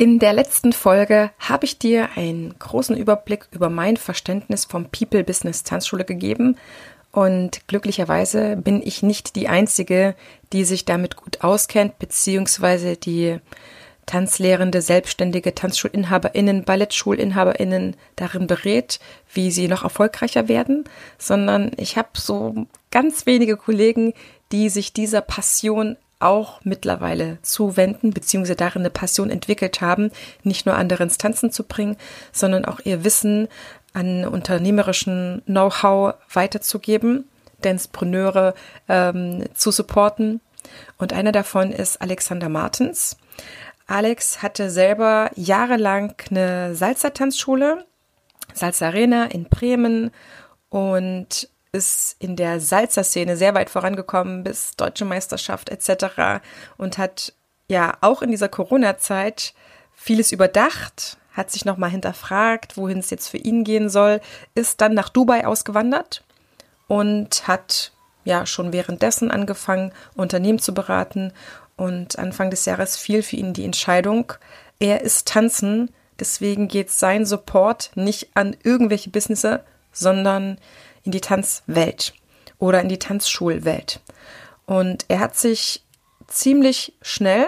In der letzten Folge habe ich dir einen großen Überblick über mein Verständnis vom People Business Tanzschule gegeben. Und glücklicherweise bin ich nicht die Einzige, die sich damit gut auskennt, beziehungsweise die Tanzlehrende, selbstständige TanzschulinhaberInnen, BallettschulinhaberInnen darin berät, wie sie noch erfolgreicher werden, sondern ich habe so ganz wenige Kollegen, die sich dieser Passion auch mittlerweile zuwenden, beziehungsweise darin eine Passion entwickelt haben, nicht nur andere ins Tanzen zu bringen, sondern auch ihr Wissen an unternehmerischen Know-how weiterzugeben, Dancepreneure ähm, zu supporten. Und einer davon ist Alexander Martens. Alex hatte selber jahrelang eine Salsa-Tanzschule, Salsa Arena in Bremen und ist in der Salzer-Szene sehr weit vorangekommen bis Deutsche Meisterschaft etc. und hat ja auch in dieser Corona-Zeit vieles überdacht, hat sich nochmal hinterfragt, wohin es jetzt für ihn gehen soll, ist dann nach Dubai ausgewandert und hat ja schon währenddessen angefangen, Unternehmen zu beraten. Und Anfang des Jahres fiel für ihn die Entscheidung, er ist tanzen, deswegen geht sein Support nicht an irgendwelche Businesse, sondern in die Tanzwelt oder in die Tanzschulwelt. Und er hat sich ziemlich schnell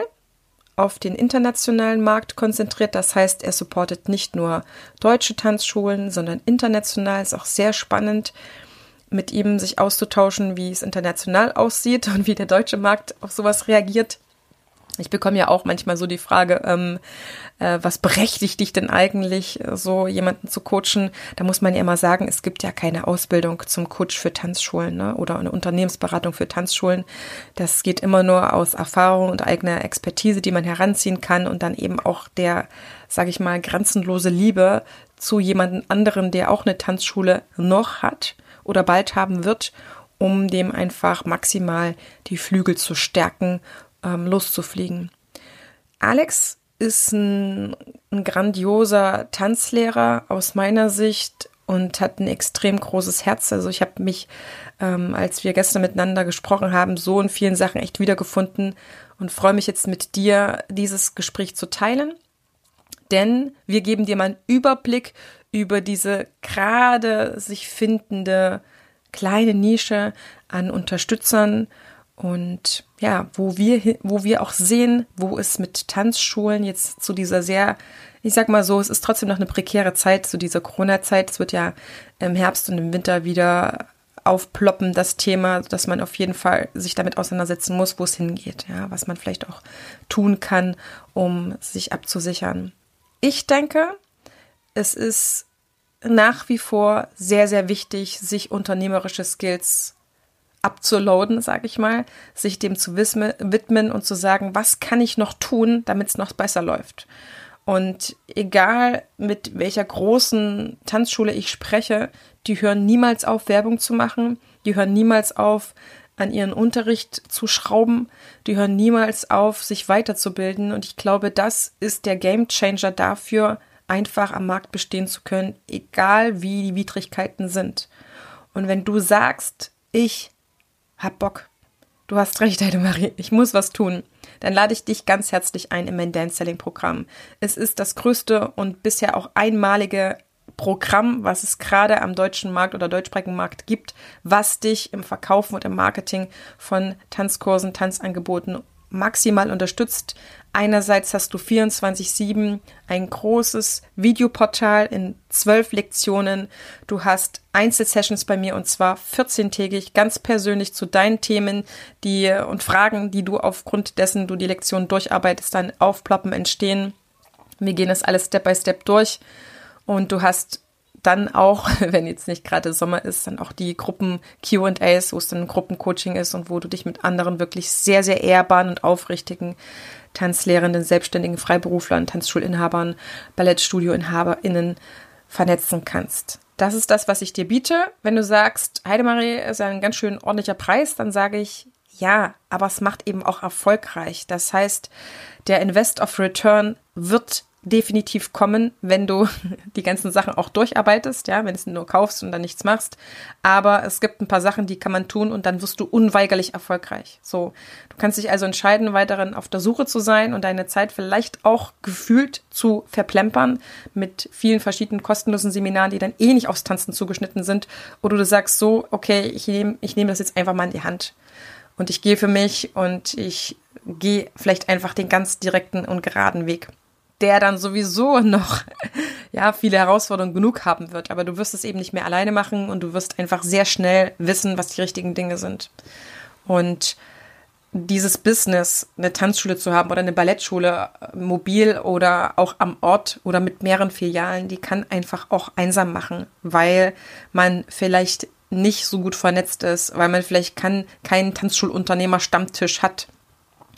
auf den internationalen Markt konzentriert. Das heißt, er supportet nicht nur deutsche Tanzschulen, sondern international. Ist auch sehr spannend, mit ihm sich auszutauschen, wie es international aussieht und wie der deutsche Markt auf sowas reagiert. Ich bekomme ja auch manchmal so die Frage, ähm, äh, was berechtigt dich denn eigentlich, äh, so jemanden zu coachen? Da muss man ja immer sagen, es gibt ja keine Ausbildung zum Coach für Tanzschulen ne? oder eine Unternehmensberatung für Tanzschulen. Das geht immer nur aus Erfahrung und eigener Expertise, die man heranziehen kann und dann eben auch der, sage ich mal, grenzenlose Liebe zu jemandem anderen, der auch eine Tanzschule noch hat oder bald haben wird, um dem einfach maximal die Flügel zu stärken ähm, loszufliegen. Alex ist ein, ein grandioser Tanzlehrer aus meiner Sicht und hat ein extrem großes Herz. Also ich habe mich, ähm, als wir gestern miteinander gesprochen haben, so in vielen Sachen echt wiedergefunden und freue mich jetzt mit dir, dieses Gespräch zu teilen. Denn wir geben dir mal einen Überblick über diese gerade sich findende kleine Nische an Unterstützern und ja, wo wir, wo wir auch sehen, wo es mit Tanzschulen jetzt zu dieser sehr, ich sag mal so, es ist trotzdem noch eine prekäre Zeit, zu dieser Corona-Zeit. Es wird ja im Herbst und im Winter wieder aufploppen, das Thema, dass man auf jeden Fall sich damit auseinandersetzen muss, wo es hingeht, ja, was man vielleicht auch tun kann, um sich abzusichern. Ich denke, es ist nach wie vor sehr, sehr wichtig, sich unternehmerische Skills abzuloaden, sage ich mal, sich dem zu widmen und zu sagen, was kann ich noch tun, damit es noch besser läuft. Und egal mit welcher großen Tanzschule ich spreche, die hören niemals auf, Werbung zu machen, die hören niemals auf, an ihren Unterricht zu schrauben, die hören niemals auf, sich weiterzubilden. Und ich glaube, das ist der Gamechanger dafür, einfach am Markt bestehen zu können, egal wie die Widrigkeiten sind. Und wenn du sagst, ich hab Bock. Du hast recht, Heidemarie, ich muss was tun. Dann lade ich dich ganz herzlich ein in mein Dance Selling Programm. Es ist das größte und bisher auch einmalige Programm, was es gerade am deutschen Markt oder deutschsprachigen Markt gibt, was dich im Verkaufen und im Marketing von Tanzkursen, Tanzangeboten maximal unterstützt. Einerseits hast du 24-7 ein großes Videoportal in zwölf Lektionen. Du hast Einzelsessions bei mir und zwar 14-tägig ganz persönlich zu deinen Themen, die und Fragen, die du aufgrund dessen du die Lektion durcharbeitest, dann aufploppen, entstehen. Wir gehen das alles Step by Step durch und du hast dann auch, wenn jetzt nicht gerade Sommer ist, dann auch die Gruppen QAs, wo es dann Gruppencoaching ist und wo du dich mit anderen wirklich sehr, sehr ehrbaren und aufrichtigen Tanzlehrenden, selbstständigen Freiberuflern, Tanzschulinhabern, Ballettstudioinhaberinnen vernetzen kannst. Das ist das, was ich dir biete. Wenn du sagst, Heidemarie ist ein ganz schön ordentlicher Preis, dann sage ich, ja, aber es macht eben auch erfolgreich. Das heißt, der Invest of Return wird definitiv kommen, wenn du die ganzen Sachen auch durcharbeitest, ja, wenn es nur kaufst und dann nichts machst. Aber es gibt ein paar Sachen, die kann man tun und dann wirst du unweigerlich erfolgreich. So, du kannst dich also entscheiden, weiterhin auf der Suche zu sein und deine Zeit vielleicht auch gefühlt zu verplempern mit vielen verschiedenen kostenlosen Seminaren, die dann eh nicht aufs Tanzen zugeschnitten sind. Oder du sagst so, okay, ich nehme ich nehme das jetzt einfach mal in die Hand und ich gehe für mich und ich gehe vielleicht einfach den ganz direkten und geraden Weg der dann sowieso noch ja viele Herausforderungen genug haben wird. Aber du wirst es eben nicht mehr alleine machen und du wirst einfach sehr schnell wissen, was die richtigen Dinge sind. Und dieses Business, eine Tanzschule zu haben oder eine Ballettschule, mobil oder auch am Ort oder mit mehreren Filialen, die kann einfach auch einsam machen, weil man vielleicht nicht so gut vernetzt ist, weil man vielleicht kann, keinen Tanzschulunternehmer-Stammtisch hat.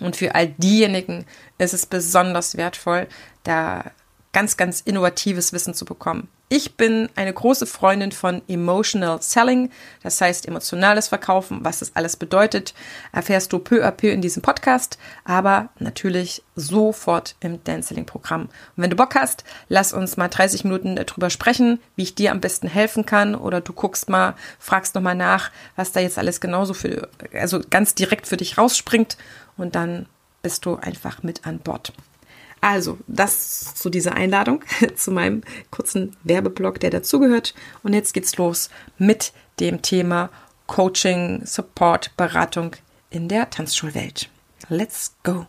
Und für all diejenigen ist es besonders wertvoll, da ganz, ganz innovatives Wissen zu bekommen. Ich bin eine große Freundin von Emotional Selling, das heißt emotionales Verkaufen. Was das alles bedeutet, erfährst du peu à peu in diesem Podcast, aber natürlich sofort im Dance-Selling-Programm. Und wenn du Bock hast, lass uns mal 30 Minuten darüber sprechen, wie ich dir am besten helfen kann oder du guckst mal, fragst nochmal nach, was da jetzt alles genauso für, also ganz direkt für dich rausspringt und dann bist du einfach mit an Bord. Also, das zu dieser Einladung, zu meinem kurzen Werbeblock, der dazugehört. Und jetzt geht's los mit dem Thema Coaching, Support, Beratung in der Tanzschulwelt. Let's go!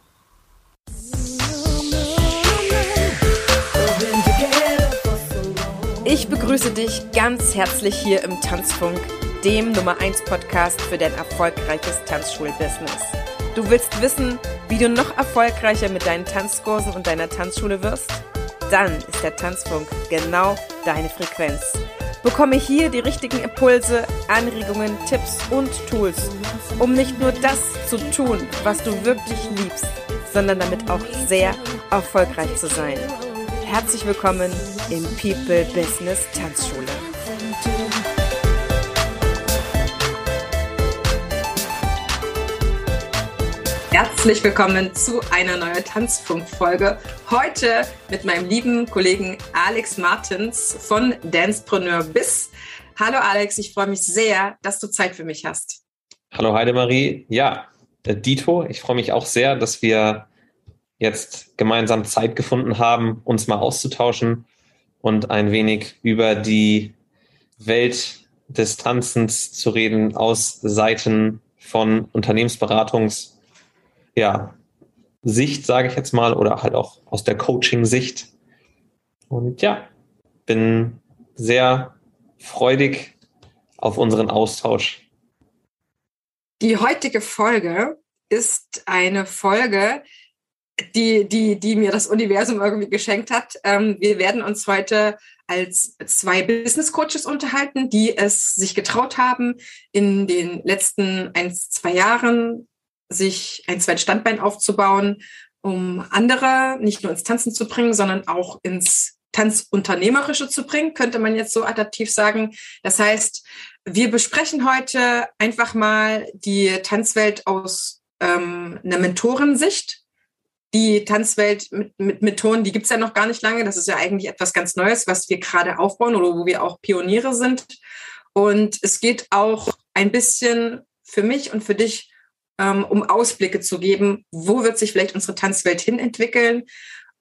Ich begrüße dich ganz herzlich hier im Tanzfunk, dem Nummer 1 Podcast für dein erfolgreiches Tanzschulbusiness. Du willst wissen, wie du noch erfolgreicher mit deinen Tanzkursen und deiner Tanzschule wirst? Dann ist der Tanzfunk genau deine Frequenz. Bekomme hier die richtigen Impulse, Anregungen, Tipps und Tools, um nicht nur das zu tun, was du wirklich liebst, sondern damit auch sehr erfolgreich zu sein. Herzlich willkommen im People Business Tanzschule. Herzlich willkommen zu einer neuen Tanzfunk-Folge. Heute mit meinem lieben Kollegen Alex Martins von Dancepreneur Bis. Hallo Alex, ich freue mich sehr, dass du Zeit für mich hast. Hallo Heidemarie. Ja, Dito, ich freue mich auch sehr, dass wir jetzt gemeinsam Zeit gefunden haben, uns mal auszutauschen und ein wenig über die Welt des Tanzens zu reden aus Seiten von Unternehmensberatungs- ja, Sicht, sage ich jetzt mal, oder halt auch aus der Coaching-Sicht. Und ja, bin sehr freudig auf unseren Austausch. Die heutige Folge ist eine Folge, die, die, die mir das Universum irgendwie geschenkt hat. Ähm, wir werden uns heute als zwei Business Coaches unterhalten, die es sich getraut haben, in den letzten ein, zwei Jahren sich ein zweites Standbein aufzubauen, um andere nicht nur ins Tanzen zu bringen, sondern auch ins Tanzunternehmerische zu bringen, könnte man jetzt so adaptiv sagen. Das heißt, wir besprechen heute einfach mal die Tanzwelt aus ähm, einer Mentorensicht. Die Tanzwelt mit, mit Methoden, die gibt's ja noch gar nicht lange. Das ist ja eigentlich etwas ganz Neues, was wir gerade aufbauen oder wo wir auch Pioniere sind. Und es geht auch ein bisschen für mich und für dich ähm, um Ausblicke zu geben, wo wird sich vielleicht unsere Tanzwelt hin entwickeln.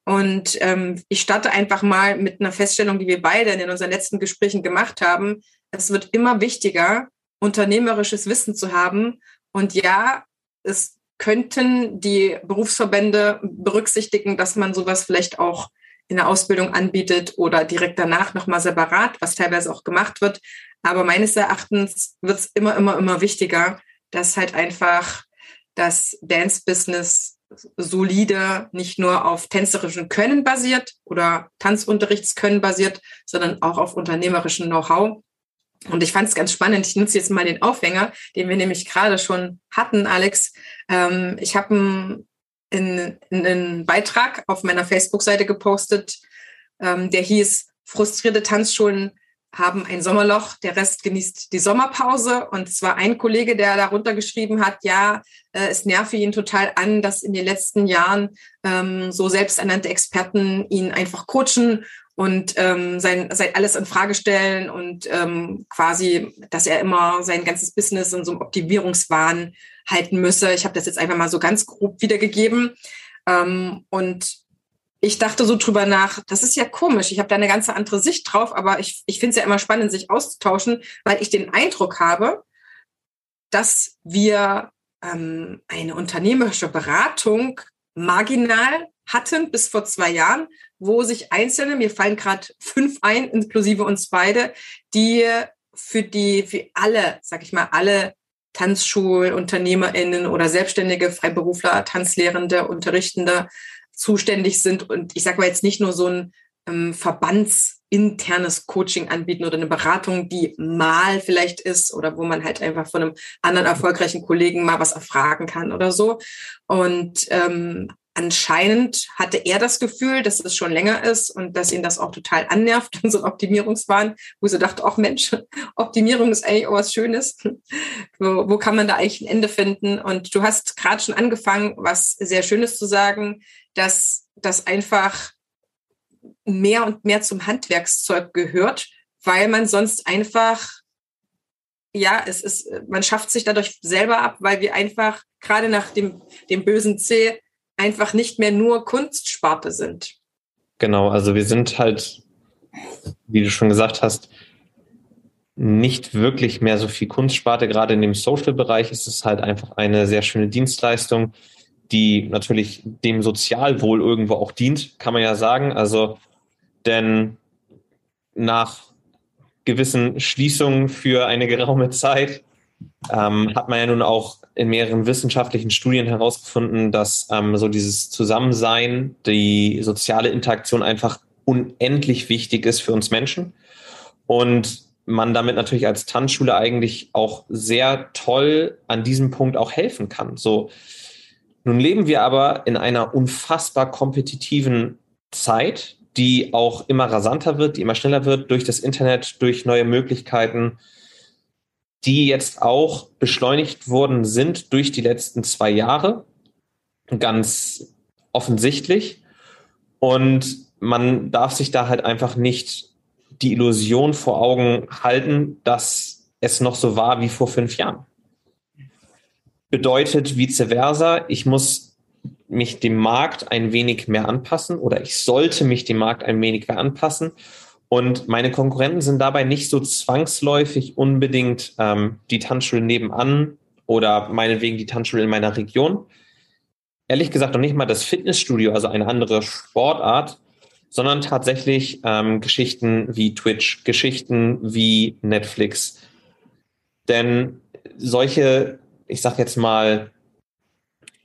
Und ähm, ich starte einfach mal mit einer Feststellung, die wir beide in unseren letzten Gesprächen gemacht haben. Es wird immer wichtiger, unternehmerisches Wissen zu haben. Und ja, es könnten die Berufsverbände berücksichtigen, dass man sowas vielleicht auch in der Ausbildung anbietet oder direkt danach nochmal separat, was teilweise auch gemacht wird. Aber meines Erachtens wird es immer, immer, immer wichtiger, dass halt einfach das Dance-Business solide nicht nur auf tänzerischem Können basiert oder Tanzunterrichtskönnen basiert, sondern auch auf unternehmerischem Know-how. Und ich fand es ganz spannend. Ich nutze jetzt mal den Aufhänger, den wir nämlich gerade schon hatten, Alex. Ähm, ich habe einen, einen, einen, Beitrag auf meiner Facebook-Seite gepostet, ähm, der hieß Frustrierte Tanzschulen haben ein Sommerloch, der Rest genießt die Sommerpause. Und es war ein Kollege, der darunter geschrieben hat, ja, äh, es nerve ihn total an, dass in den letzten Jahren ähm, so selbsternannte Experten ihn einfach coachen und ähm, sein, sein alles in Frage stellen und ähm, quasi, dass er immer sein ganzes Business in so einem Optimierungswahn halten müsse. Ich habe das jetzt einfach mal so ganz grob wiedergegeben. Ähm, und ich dachte so drüber nach, das ist ja komisch, ich habe da eine ganz andere Sicht drauf, aber ich, ich finde es ja immer spannend, sich auszutauschen, weil ich den Eindruck habe, dass wir ähm, eine unternehmerische Beratung marginal hatten bis vor zwei Jahren, wo sich Einzelne, mir fallen gerade fünf ein, inklusive uns beide, die für die, für alle, sag ich mal, alle Tanzschulunternehmerinnen oder selbstständige Freiberufler, Tanzlehrende, Unterrichtende zuständig sind und ich sage mal jetzt nicht nur so ein ähm, verbandsinternes Coaching anbieten oder eine Beratung, die mal vielleicht ist oder wo man halt einfach von einem anderen erfolgreichen Kollegen mal was erfragen kann oder so. Und ähm, anscheinend hatte er das Gefühl, dass es schon länger ist und dass ihn das auch total annervt, so Optimierungswahn, wo sie dachte, ach Mensch, Optimierung ist eigentlich auch was Schönes. wo, wo kann man da eigentlich ein Ende finden? Und du hast gerade schon angefangen, was sehr Schönes zu sagen, dass das einfach mehr und mehr zum Handwerkszeug gehört, weil man sonst einfach ja, es ist, man schafft sich dadurch selber ab, weil wir einfach gerade nach dem, dem bösen C einfach nicht mehr nur Kunstsparte sind. Genau, also wir sind halt, wie du schon gesagt hast, nicht wirklich mehr so viel Kunstsparte. Gerade in dem Social-Bereich ist es halt einfach eine sehr schöne Dienstleistung, die natürlich dem Sozialwohl irgendwo auch dient, kann man ja sagen. Also, denn nach gewissen Schließungen für eine geraume Zeit ähm, hat man ja nun auch in mehreren wissenschaftlichen Studien herausgefunden, dass ähm, so dieses Zusammensein, die soziale Interaktion einfach unendlich wichtig ist für uns Menschen. Und man damit natürlich als Tanzschule eigentlich auch sehr toll an diesem Punkt auch helfen kann. So, nun leben wir aber in einer unfassbar kompetitiven Zeit, die auch immer rasanter wird, die immer schneller wird durch das Internet, durch neue Möglichkeiten, die jetzt auch beschleunigt worden sind durch die letzten zwei Jahre, ganz offensichtlich. Und man darf sich da halt einfach nicht die Illusion vor Augen halten, dass es noch so war wie vor fünf Jahren. Bedeutet vice versa, ich muss mich dem Markt ein wenig mehr anpassen oder ich sollte mich dem Markt ein wenig mehr anpassen und meine Konkurrenten sind dabei nicht so zwangsläufig unbedingt ähm, die Tanzschule nebenan oder meinetwegen die Tanzschule in meiner Region. Ehrlich gesagt noch nicht mal das Fitnessstudio, also eine andere Sportart, sondern tatsächlich ähm, Geschichten wie Twitch, Geschichten wie Netflix. Denn solche, ich sag jetzt mal,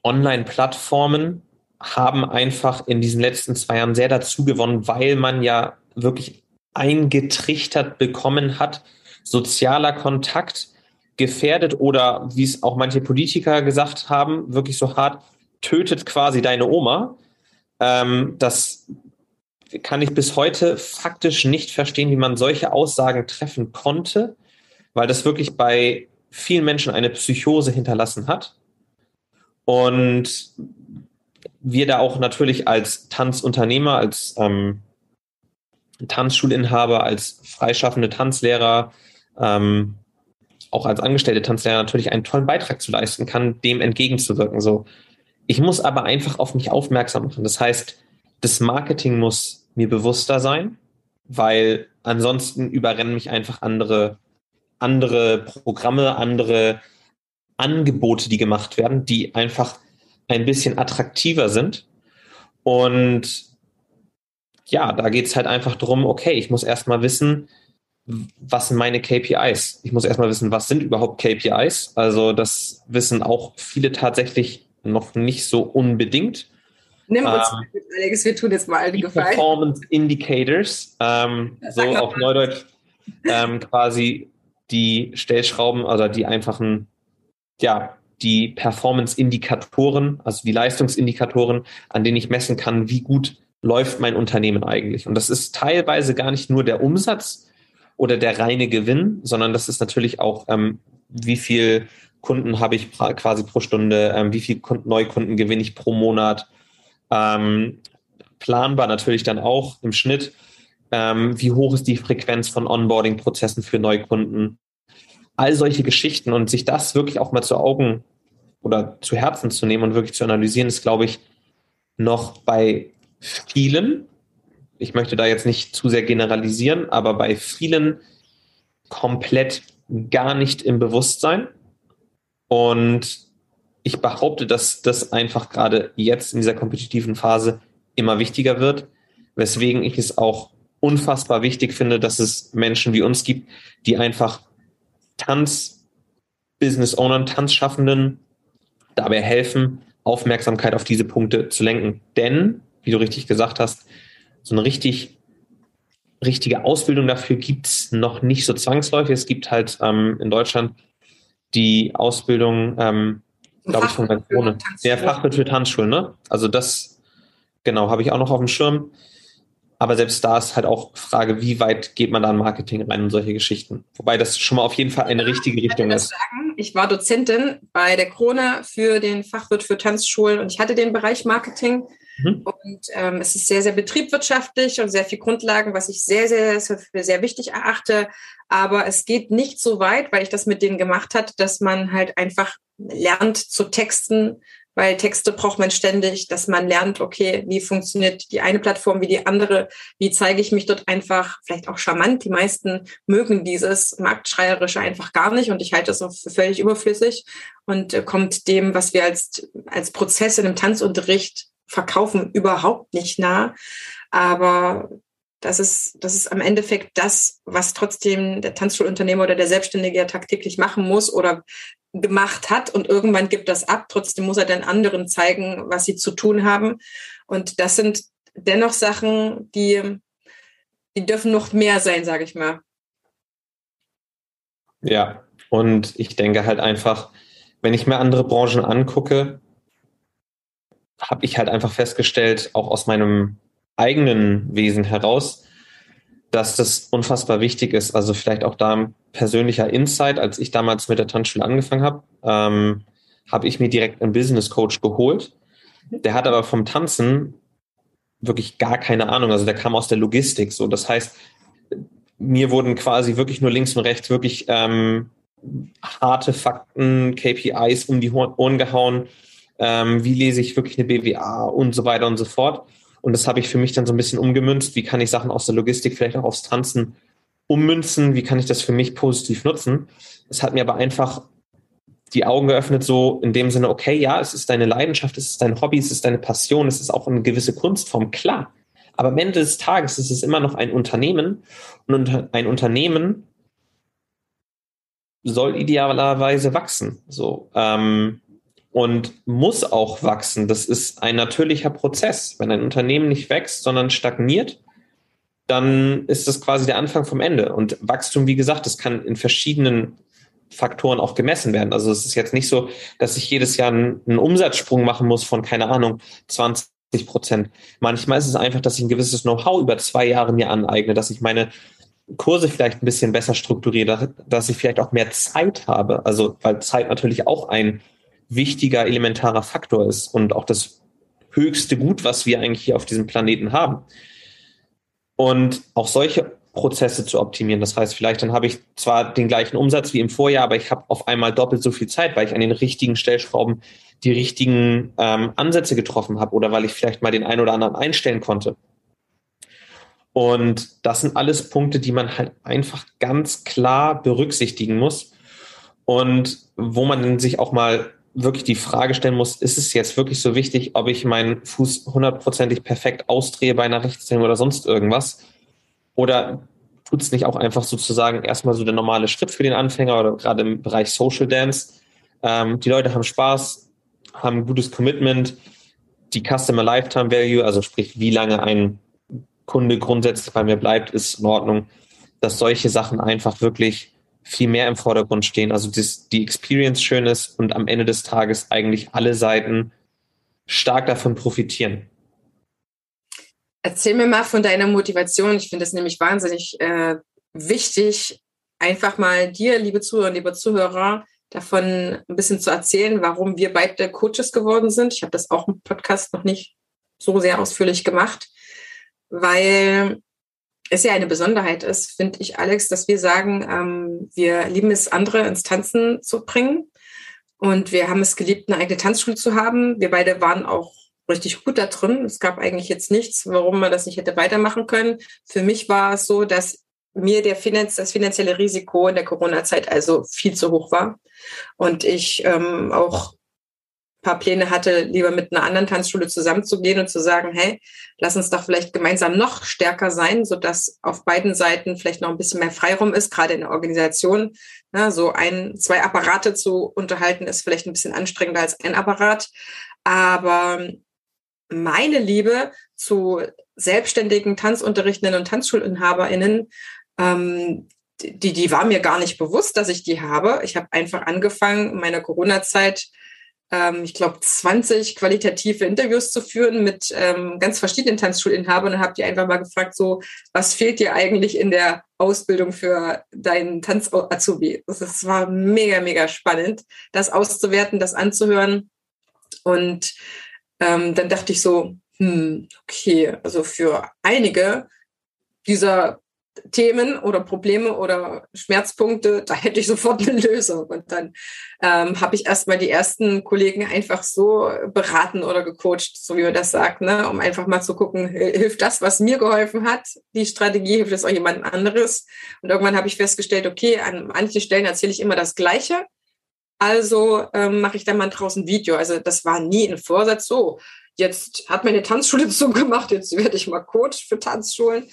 Online-Plattformen haben einfach in diesen letzten zwei Jahren sehr dazu gewonnen, weil man ja wirklich eingetrichtert bekommen hat, sozialer Kontakt gefährdet oder wie es auch manche Politiker gesagt haben, wirklich so hart, tötet quasi deine Oma. Ähm, das kann ich bis heute faktisch nicht verstehen, wie man solche Aussagen treffen konnte, weil das wirklich bei vielen Menschen eine Psychose hinterlassen hat. Und wir da auch natürlich als Tanzunternehmer, als ähm, Tanzschulinhaber, als freischaffende Tanzlehrer, ähm, auch als angestellte Tanzlehrer natürlich einen tollen Beitrag zu leisten kann, dem entgegenzuwirken. So, ich muss aber einfach auf mich aufmerksam machen. Das heißt, das Marketing muss mir bewusster sein, weil ansonsten überrennen mich einfach andere, andere Programme, andere Angebote, die gemacht werden, die einfach ein bisschen attraktiver sind. Und ja, da geht es halt einfach darum, okay, ich muss erstmal wissen, was sind meine KPIs? Ich muss erstmal wissen, was sind überhaupt KPIs? Also das wissen auch viele tatsächlich noch nicht so unbedingt. Nimm uns ähm, mit, Alex, wir tun jetzt mal allen Gefallen. Performance Indicators, ähm, so auf Neudeutsch ähm, quasi die Stellschrauben, also die einfachen, ja, die Performance-Indikatoren, also die Leistungsindikatoren, an denen ich messen kann, wie gut läuft mein Unternehmen eigentlich? Und das ist teilweise gar nicht nur der Umsatz oder der reine Gewinn, sondern das ist natürlich auch, ähm, wie viel Kunden habe ich quasi pro Stunde, ähm, wie viel Neukunden gewinne ich pro Monat. Ähm, planbar natürlich dann auch im Schnitt, ähm, wie hoch ist die Frequenz von Onboarding-Prozessen für Neukunden. All solche Geschichten und sich das wirklich auch mal zu Augen oder zu Herzen zu nehmen und wirklich zu analysieren, ist, glaube ich, noch bei vielen, ich möchte da jetzt nicht zu sehr generalisieren, aber bei vielen komplett gar nicht im Bewusstsein. Und ich behaupte, dass das einfach gerade jetzt in dieser kompetitiven Phase immer wichtiger wird, weswegen ich es auch unfassbar wichtig finde, dass es Menschen wie uns gibt, die einfach Tanz-Business-Ownern, Tanzschaffenden dabei helfen, Aufmerksamkeit auf diese Punkte zu lenken. Denn, wie du richtig gesagt hast, so eine richtig richtige Ausbildung dafür gibt es noch nicht so zwangsläufig. Es gibt halt ähm, in Deutschland die Ausbildung, ähm, glaube ich, von der Krone. Der Fachwirt für Tanzschulen, ne? Also das, genau, habe ich auch noch auf dem Schirm. Aber selbst da ist halt auch Frage, wie weit geht man da in Marketing rein und solche Geschichten. Wobei das schon mal auf jeden Fall eine richtige Richtung ist. Sagen. Ich war Dozentin bei der Krone für den Fachwirt für Tanzschulen und ich hatte den Bereich Marketing. Mhm. Und ähm, es ist sehr, sehr betriebswirtschaftlich und sehr viel Grundlagen, was ich sehr, sehr, sehr, sehr wichtig erachte. Aber es geht nicht so weit, weil ich das mit denen gemacht hat, dass man halt einfach lernt zu texten, weil Texte braucht man ständig, dass man lernt, okay, wie funktioniert die eine Plattform wie die andere, wie zeige ich mich dort einfach, vielleicht auch charmant. Die meisten mögen dieses Marktschreierische einfach gar nicht und ich halte das auch für völlig überflüssig und äh, kommt dem, was wir als, als Prozess in einem Tanzunterricht verkaufen, überhaupt nicht nah. Aber das ist, das ist am Endeffekt das, was trotzdem der Tanzschulunternehmer oder der Selbstständige ja tagtäglich machen muss oder gemacht hat und irgendwann gibt das ab. Trotzdem muss er den anderen zeigen, was sie zu tun haben. Und das sind dennoch Sachen, die, die dürfen noch mehr sein, sage ich mal. Ja, und ich denke halt einfach, wenn ich mir andere Branchen angucke, habe ich halt einfach festgestellt, auch aus meinem eigenen Wesen heraus, dass das unfassbar wichtig ist. Also vielleicht auch da ein persönlicher Insight, als ich damals mit der Tanzschule angefangen habe, ähm, habe ich mir direkt einen Business Coach geholt. Der hat aber vom Tanzen wirklich gar keine Ahnung. Also der kam aus der Logistik. So, das heißt, mir wurden quasi wirklich nur links und rechts wirklich ähm, harte Fakten, KPIs um die Ohren gehauen. Ähm, wie lese ich wirklich eine BWA und so weiter und so fort. Und das habe ich für mich dann so ein bisschen umgemünzt. Wie kann ich Sachen aus der Logistik vielleicht auch aufs Tanzen ummünzen? Wie kann ich das für mich positiv nutzen? Es hat mir aber einfach die Augen geöffnet, so in dem Sinne, okay, ja, es ist deine Leidenschaft, es ist dein Hobby, es ist deine Passion, es ist auch eine gewisse Kunstform, klar. Aber am Ende des Tages ist es immer noch ein Unternehmen und ein Unternehmen soll idealerweise wachsen. So, ähm, und muss auch wachsen. Das ist ein natürlicher Prozess. Wenn ein Unternehmen nicht wächst, sondern stagniert, dann ist das quasi der Anfang vom Ende. Und Wachstum, wie gesagt, das kann in verschiedenen Faktoren auch gemessen werden. Also es ist jetzt nicht so, dass ich jedes Jahr einen, Umsatzsprung machen muss von, keine Ahnung, 20 Prozent. Manchmal ist es einfach, dass ich ein gewisses Know-how über zwei Jahre mir aneigne, dass ich meine Kurse vielleicht ein bisschen besser strukturiere, dass ich vielleicht auch mehr Zeit habe. Also, weil Zeit natürlich auch ein wichtiger, elementarer Faktor ist und auch das höchste Gut, was wir eigentlich hier auf diesem Planeten haben. Und auch solche Prozesse zu optimieren. Das heißt, vielleicht dann habe ich zwar den gleichen Umsatz wie im Vorjahr, aber ich habe auf einmal doppelt so viel Zeit, weil ich an den richtigen Stellschrauben die richtigen ähm, Ansätze getroffen habe oder weil ich vielleicht mal den einen oder anderen einstellen konnte. Und das sind alles Punkte, die man halt einfach ganz klar berücksichtigen muss und wo man sich auch mal wirklich die Frage stellen muss, ist es jetzt wirklich so wichtig, ob ich meinen Fuß hundertprozentig perfekt ausdrehe bei einer Rechtsdrehung oder sonst irgendwas? Oder tut es nicht auch einfach sozusagen erstmal so der normale Schritt für den Anfänger oder gerade im Bereich Social Dance? Ähm, die Leute haben Spaß, haben ein gutes Commitment, die Customer Lifetime Value, also sprich, wie lange ein Kunde grundsätzlich bei mir bleibt, ist in Ordnung, dass solche Sachen einfach wirklich viel mehr im Vordergrund stehen. Also das, die Experience schön ist und am Ende des Tages eigentlich alle Seiten stark davon profitieren. Erzähl mir mal von deiner Motivation. Ich finde es nämlich wahnsinnig äh, wichtig, einfach mal dir, liebe Zuhörer, liebe Zuhörer, davon ein bisschen zu erzählen, warum wir beide Coaches geworden sind. Ich habe das auch im Podcast noch nicht so sehr ausführlich gemacht, weil es ja eine Besonderheit ist, finde ich, Alex, dass wir sagen, ähm, wir lieben es, andere ins Tanzen zu bringen. Und wir haben es geliebt, eine eigene Tanzschule zu haben. Wir beide waren auch richtig gut da drin. Es gab eigentlich jetzt nichts, warum man das nicht hätte weitermachen können. Für mich war es so, dass mir der Finanz, das finanzielle Risiko in der Corona-Zeit also viel zu hoch war und ich ähm, auch paar Pläne hatte, lieber mit einer anderen Tanzschule zusammenzugehen und zu sagen, hey, lass uns doch vielleicht gemeinsam noch stärker sein, so dass auf beiden Seiten vielleicht noch ein bisschen mehr Freiraum ist, gerade in der Organisation. Ja, so ein, zwei Apparate zu unterhalten ist vielleicht ein bisschen anstrengender als ein Apparat. Aber meine Liebe zu selbstständigen Tanzunterrichtenden und TanzschulinhaberInnen, ähm, die, die war mir gar nicht bewusst, dass ich die habe. Ich habe einfach angefangen, in meiner Corona-Zeit ähm, ich glaube, 20 qualitative Interviews zu führen mit ähm, ganz verschiedenen Tanzschulinhabern und habe die einfach mal gefragt, so, was fehlt dir eigentlich in der Ausbildung für deinen Tanz-Azubi? Das war mega, mega spannend, das auszuwerten, das anzuhören. Und ähm, dann dachte ich so, hm, okay, also für einige dieser Themen oder Probleme oder Schmerzpunkte, da hätte ich sofort eine Lösung. Und dann ähm, habe ich erstmal die ersten Kollegen einfach so beraten oder gecoacht, so wie man das sagt, ne? um einfach mal zu gucken, hilft das, was mir geholfen hat, die Strategie, hilft das auch jemand anderes? Und irgendwann habe ich festgestellt, okay, an manchen Stellen erzähle ich immer das Gleiche. Also ähm, mache ich dann mal draußen Video. Also das war nie ein Vorsatz so. Jetzt hat meine Tanzschule zugemacht, jetzt werde ich mal Coach für Tanzschulen.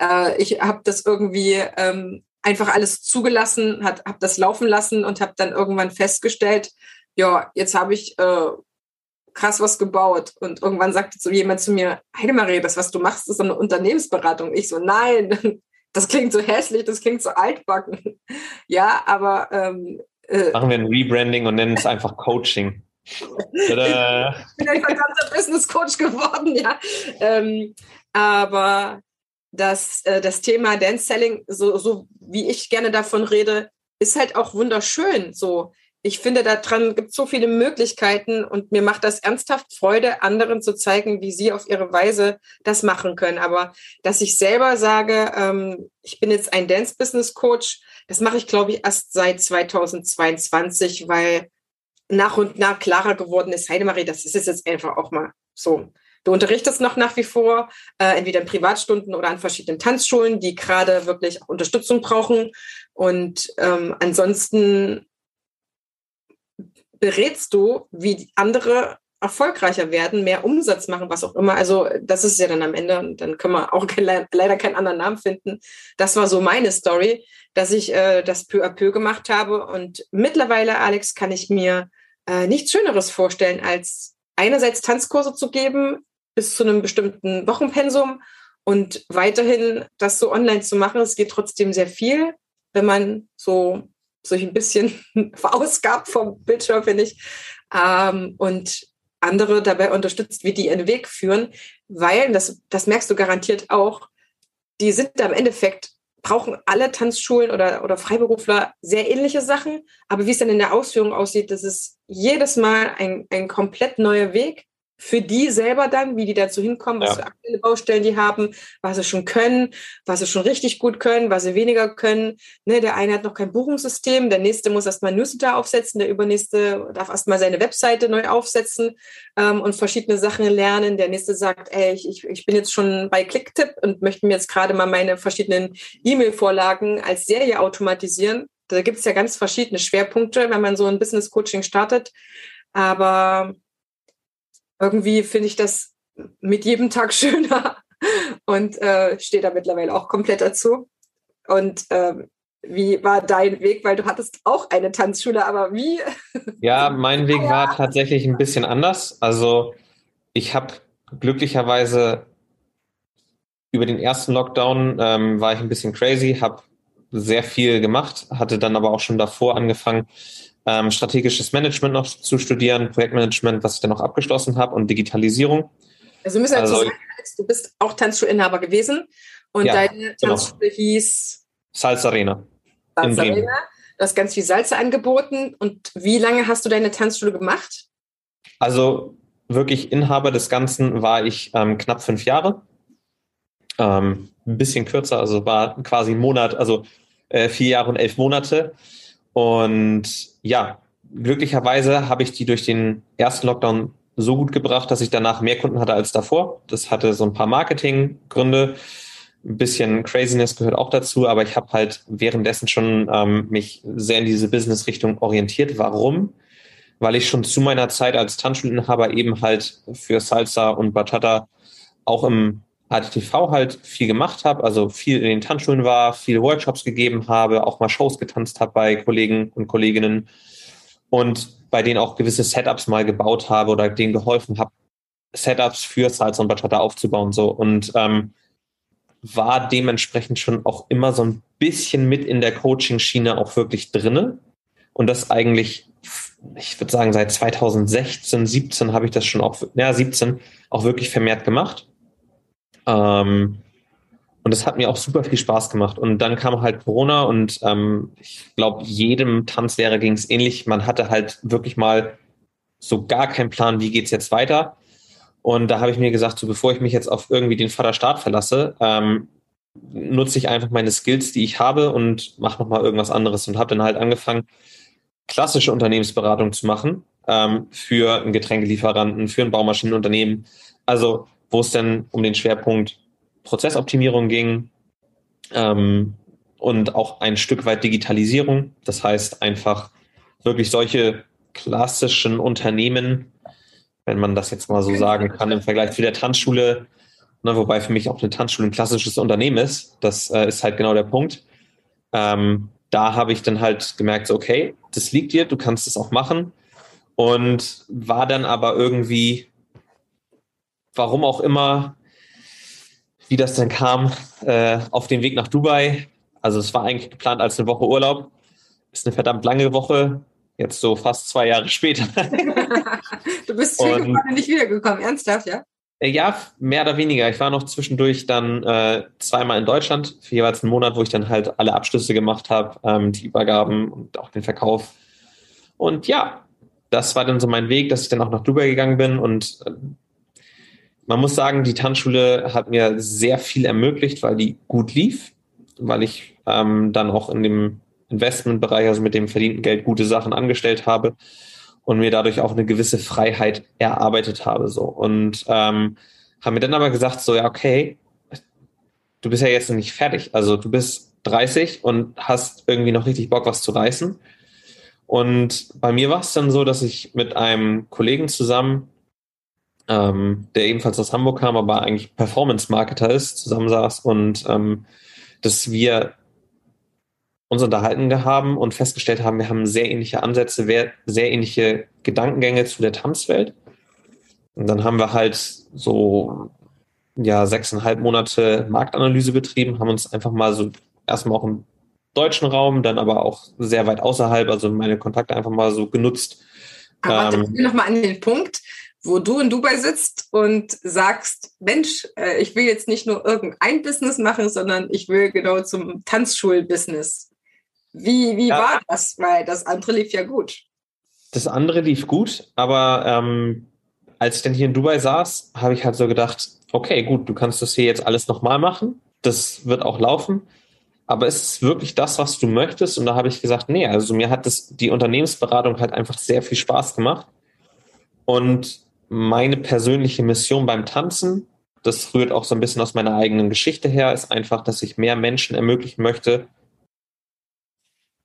Äh, ich habe das irgendwie ähm, einfach alles zugelassen, habe das laufen lassen und habe dann irgendwann festgestellt, ja, jetzt habe ich äh, krass was gebaut. Und irgendwann sagte so jemand zu mir, Heidemarie, das, was du machst, ist eine Unternehmensberatung. Ich so, nein, das klingt so hässlich, das klingt so altbacken. ja, aber ähm, äh, Machen wir ein Rebranding und nennen es einfach Coaching. Tada. ich bin ein verdammter Business Coach geworden, ja. Ähm, aber das, äh, das Thema Dance Selling, so, so wie ich gerne davon rede, ist halt auch wunderschön. So, ich finde, daran gibt es so viele Möglichkeiten und mir macht das ernsthaft Freude, anderen zu zeigen, wie sie auf ihre Weise das machen können. Aber dass ich selber sage, ähm, ich bin jetzt ein Dance Business Coach, das mache ich, glaube ich, erst seit 2022, weil nach und nach klarer geworden ist, Heidemarie, das ist jetzt einfach auch mal so. Du unterrichtest noch nach wie vor, äh, entweder in Privatstunden oder an verschiedenen Tanzschulen, die gerade wirklich auch Unterstützung brauchen. Und ähm, ansonsten berätst du, wie andere erfolgreicher werden, mehr Umsatz machen, was auch immer. Also das ist ja dann am Ende, und dann können wir auch kein, leider keinen anderen Namen finden. Das war so meine Story, dass ich äh, das peu à peu gemacht habe. Und mittlerweile, Alex, kann ich mir äh, nichts Schöneres vorstellen, als einerseits Tanzkurse zu geben bis zu einem bestimmten Wochenpensum und weiterhin das so online zu machen. Es geht trotzdem sehr viel, wenn man so sich ein bisschen verausgabt vom Bildschirm, finde ich, ähm, und andere dabei unterstützt, wie die ihren Weg führen, weil, das, das merkst du garantiert auch, die sind am Endeffekt brauchen alle Tanzschulen oder, oder Freiberufler sehr ähnliche Sachen. Aber wie es dann in der Ausführung aussieht, das ist jedes Mal ein, ein komplett neuer Weg für die selber dann, wie die dazu hinkommen, was ja. für aktuelle Baustellen die haben, was sie schon können, was sie schon richtig gut können, was sie weniger können. Ne, der eine hat noch kein Buchungssystem, der nächste muss erstmal Newsletter aufsetzen, der übernächste darf erstmal seine Webseite neu aufsetzen ähm, und verschiedene Sachen lernen. Der nächste sagt, ey, ich, ich bin jetzt schon bei Clicktip und möchte mir jetzt gerade mal meine verschiedenen E-Mail-Vorlagen als Serie automatisieren. Da gibt es ja ganz verschiedene Schwerpunkte, wenn man so ein Business-Coaching startet. Aber irgendwie finde ich das mit jedem Tag schöner und äh, stehe da mittlerweile auch komplett dazu. Und ähm, wie war dein Weg? Weil du hattest auch eine Tanzschule, aber wie? Ja, mein Weg war tatsächlich ein bisschen anders. Also ich habe glücklicherweise über den ersten Lockdown ähm, war ich ein bisschen crazy, habe sehr viel gemacht, hatte dann aber auch schon davor angefangen, ähm, strategisches Management noch zu studieren, Projektmanagement, was ich dann noch abgeschlossen habe und Digitalisierung. Also wir müssen dazu also, sagen, du bist auch Tanzschulinhaber gewesen und ja, deine genau. Tanzschule hieß Salsa Arena. Salsa Arena. Du hast ganz viel Salsa angeboten. Und wie lange hast du deine Tanzschule gemacht? Also wirklich Inhaber des Ganzen war ich ähm, knapp fünf Jahre. Ähm, ein bisschen kürzer, also war quasi ein Monat, also äh, vier Jahre und elf Monate. Und ja, glücklicherweise habe ich die durch den ersten Lockdown so gut gebracht, dass ich danach mehr Kunden hatte als davor. Das hatte so ein paar Marketinggründe. Ein bisschen Craziness gehört auch dazu, aber ich habe halt währenddessen schon ähm, mich sehr in diese Business-Richtung orientiert. Warum? Weil ich schon zu meiner Zeit als Tanzschulinhaber eben halt für Salsa und Bachata auch im HTTV halt viel gemacht habe, also viel in den Tanzschulen war, viele Workshops gegeben habe, auch mal Shows getanzt habe bei Kollegen und Kolleginnen und bei denen auch gewisse Setups mal gebaut habe oder denen geholfen habe, Setups für Salsa und Bachata aufzubauen so. Und ähm, war dementsprechend schon auch immer so ein bisschen mit in der Coaching-Schiene auch wirklich drinne. Und das eigentlich, ich würde sagen seit 2016, 17 habe ich das schon auch, ja 17 auch wirklich vermehrt gemacht ähm, und es hat mir auch super viel Spaß gemacht. Und dann kam halt Corona und ähm, ich glaube, jedem Tanzlehrer ging es ähnlich. Man hatte halt wirklich mal so gar keinen Plan, wie geht's jetzt weiter. Und da habe ich mir gesagt, so bevor ich mich jetzt auf irgendwie den Vaterstaat verlasse, ähm, nutze ich einfach meine Skills, die ich habe und mache nochmal irgendwas anderes und habe dann halt angefangen, klassische Unternehmensberatung zu machen ähm, für einen Getränkelieferanten, für ein Baumaschinenunternehmen. Also wo es dann um den Schwerpunkt Prozessoptimierung ging ähm, und auch ein Stück weit Digitalisierung. Das heißt einfach wirklich solche klassischen Unternehmen, wenn man das jetzt mal so sagen kann, im Vergleich zu der Tanzschule, ne, wobei für mich auch eine Tanzschule ein klassisches Unternehmen ist. Das äh, ist halt genau der Punkt. Ähm, da habe ich dann halt gemerkt, so, okay, das liegt dir, du kannst es auch machen. Und war dann aber irgendwie warum auch immer, wie das denn kam, äh, auf dem Weg nach Dubai. Also es war eigentlich geplant als eine Woche Urlaub. Ist eine verdammt lange Woche. Jetzt so fast zwei Jahre später. du bist und, nicht wiedergekommen, ernsthaft, ja? Äh, ja, mehr oder weniger. Ich war noch zwischendurch dann äh, zweimal in Deutschland für jeweils einen Monat, wo ich dann halt alle Abschlüsse gemacht habe, ähm, die Übergaben und auch den Verkauf. Und ja, das war dann so mein Weg, dass ich dann auch nach Dubai gegangen bin und äh, man muss sagen, die Tanzschule hat mir sehr viel ermöglicht, weil die gut lief, weil ich ähm, dann auch in dem Investmentbereich, also mit dem verdienten Geld, gute Sachen angestellt habe und mir dadurch auch eine gewisse Freiheit erarbeitet habe. So. Und ähm, haben mir dann aber gesagt, so ja, okay, du bist ja jetzt noch nicht fertig. Also du bist 30 und hast irgendwie noch richtig Bock, was zu reißen. Und bei mir war es dann so, dass ich mit einem Kollegen zusammen ähm, der ebenfalls aus Hamburg kam, aber eigentlich Performance-Marketer ist, zusammensaß und ähm, dass wir uns unterhalten haben und festgestellt haben, wir haben sehr ähnliche Ansätze, sehr ähnliche Gedankengänge zu der Tanzwelt. Und dann haben wir halt so ja sechseinhalb Monate Marktanalyse betrieben, haben uns einfach mal so erstmal auch im deutschen Raum, dann aber auch sehr weit außerhalb, also meine Kontakte einfach mal so genutzt. Aber ähm, nochmal an den Punkt, wo du in Dubai sitzt und sagst, Mensch, äh, ich will jetzt nicht nur irgendein Business machen, sondern ich will genau zum Tanzschul-Business. Wie, wie ja. war das? Weil das andere lief ja gut. Das andere lief gut, aber ähm, als ich dann hier in Dubai saß, habe ich halt so gedacht, okay, gut, du kannst das hier jetzt alles nochmal machen. Das wird auch laufen. Aber ist es wirklich das, was du möchtest? Und da habe ich gesagt, nee, also mir hat das, die Unternehmensberatung halt einfach sehr viel Spaß gemacht. Und meine persönliche Mission beim Tanzen, das rührt auch so ein bisschen aus meiner eigenen Geschichte her, ist einfach, dass ich mehr Menschen ermöglichen möchte,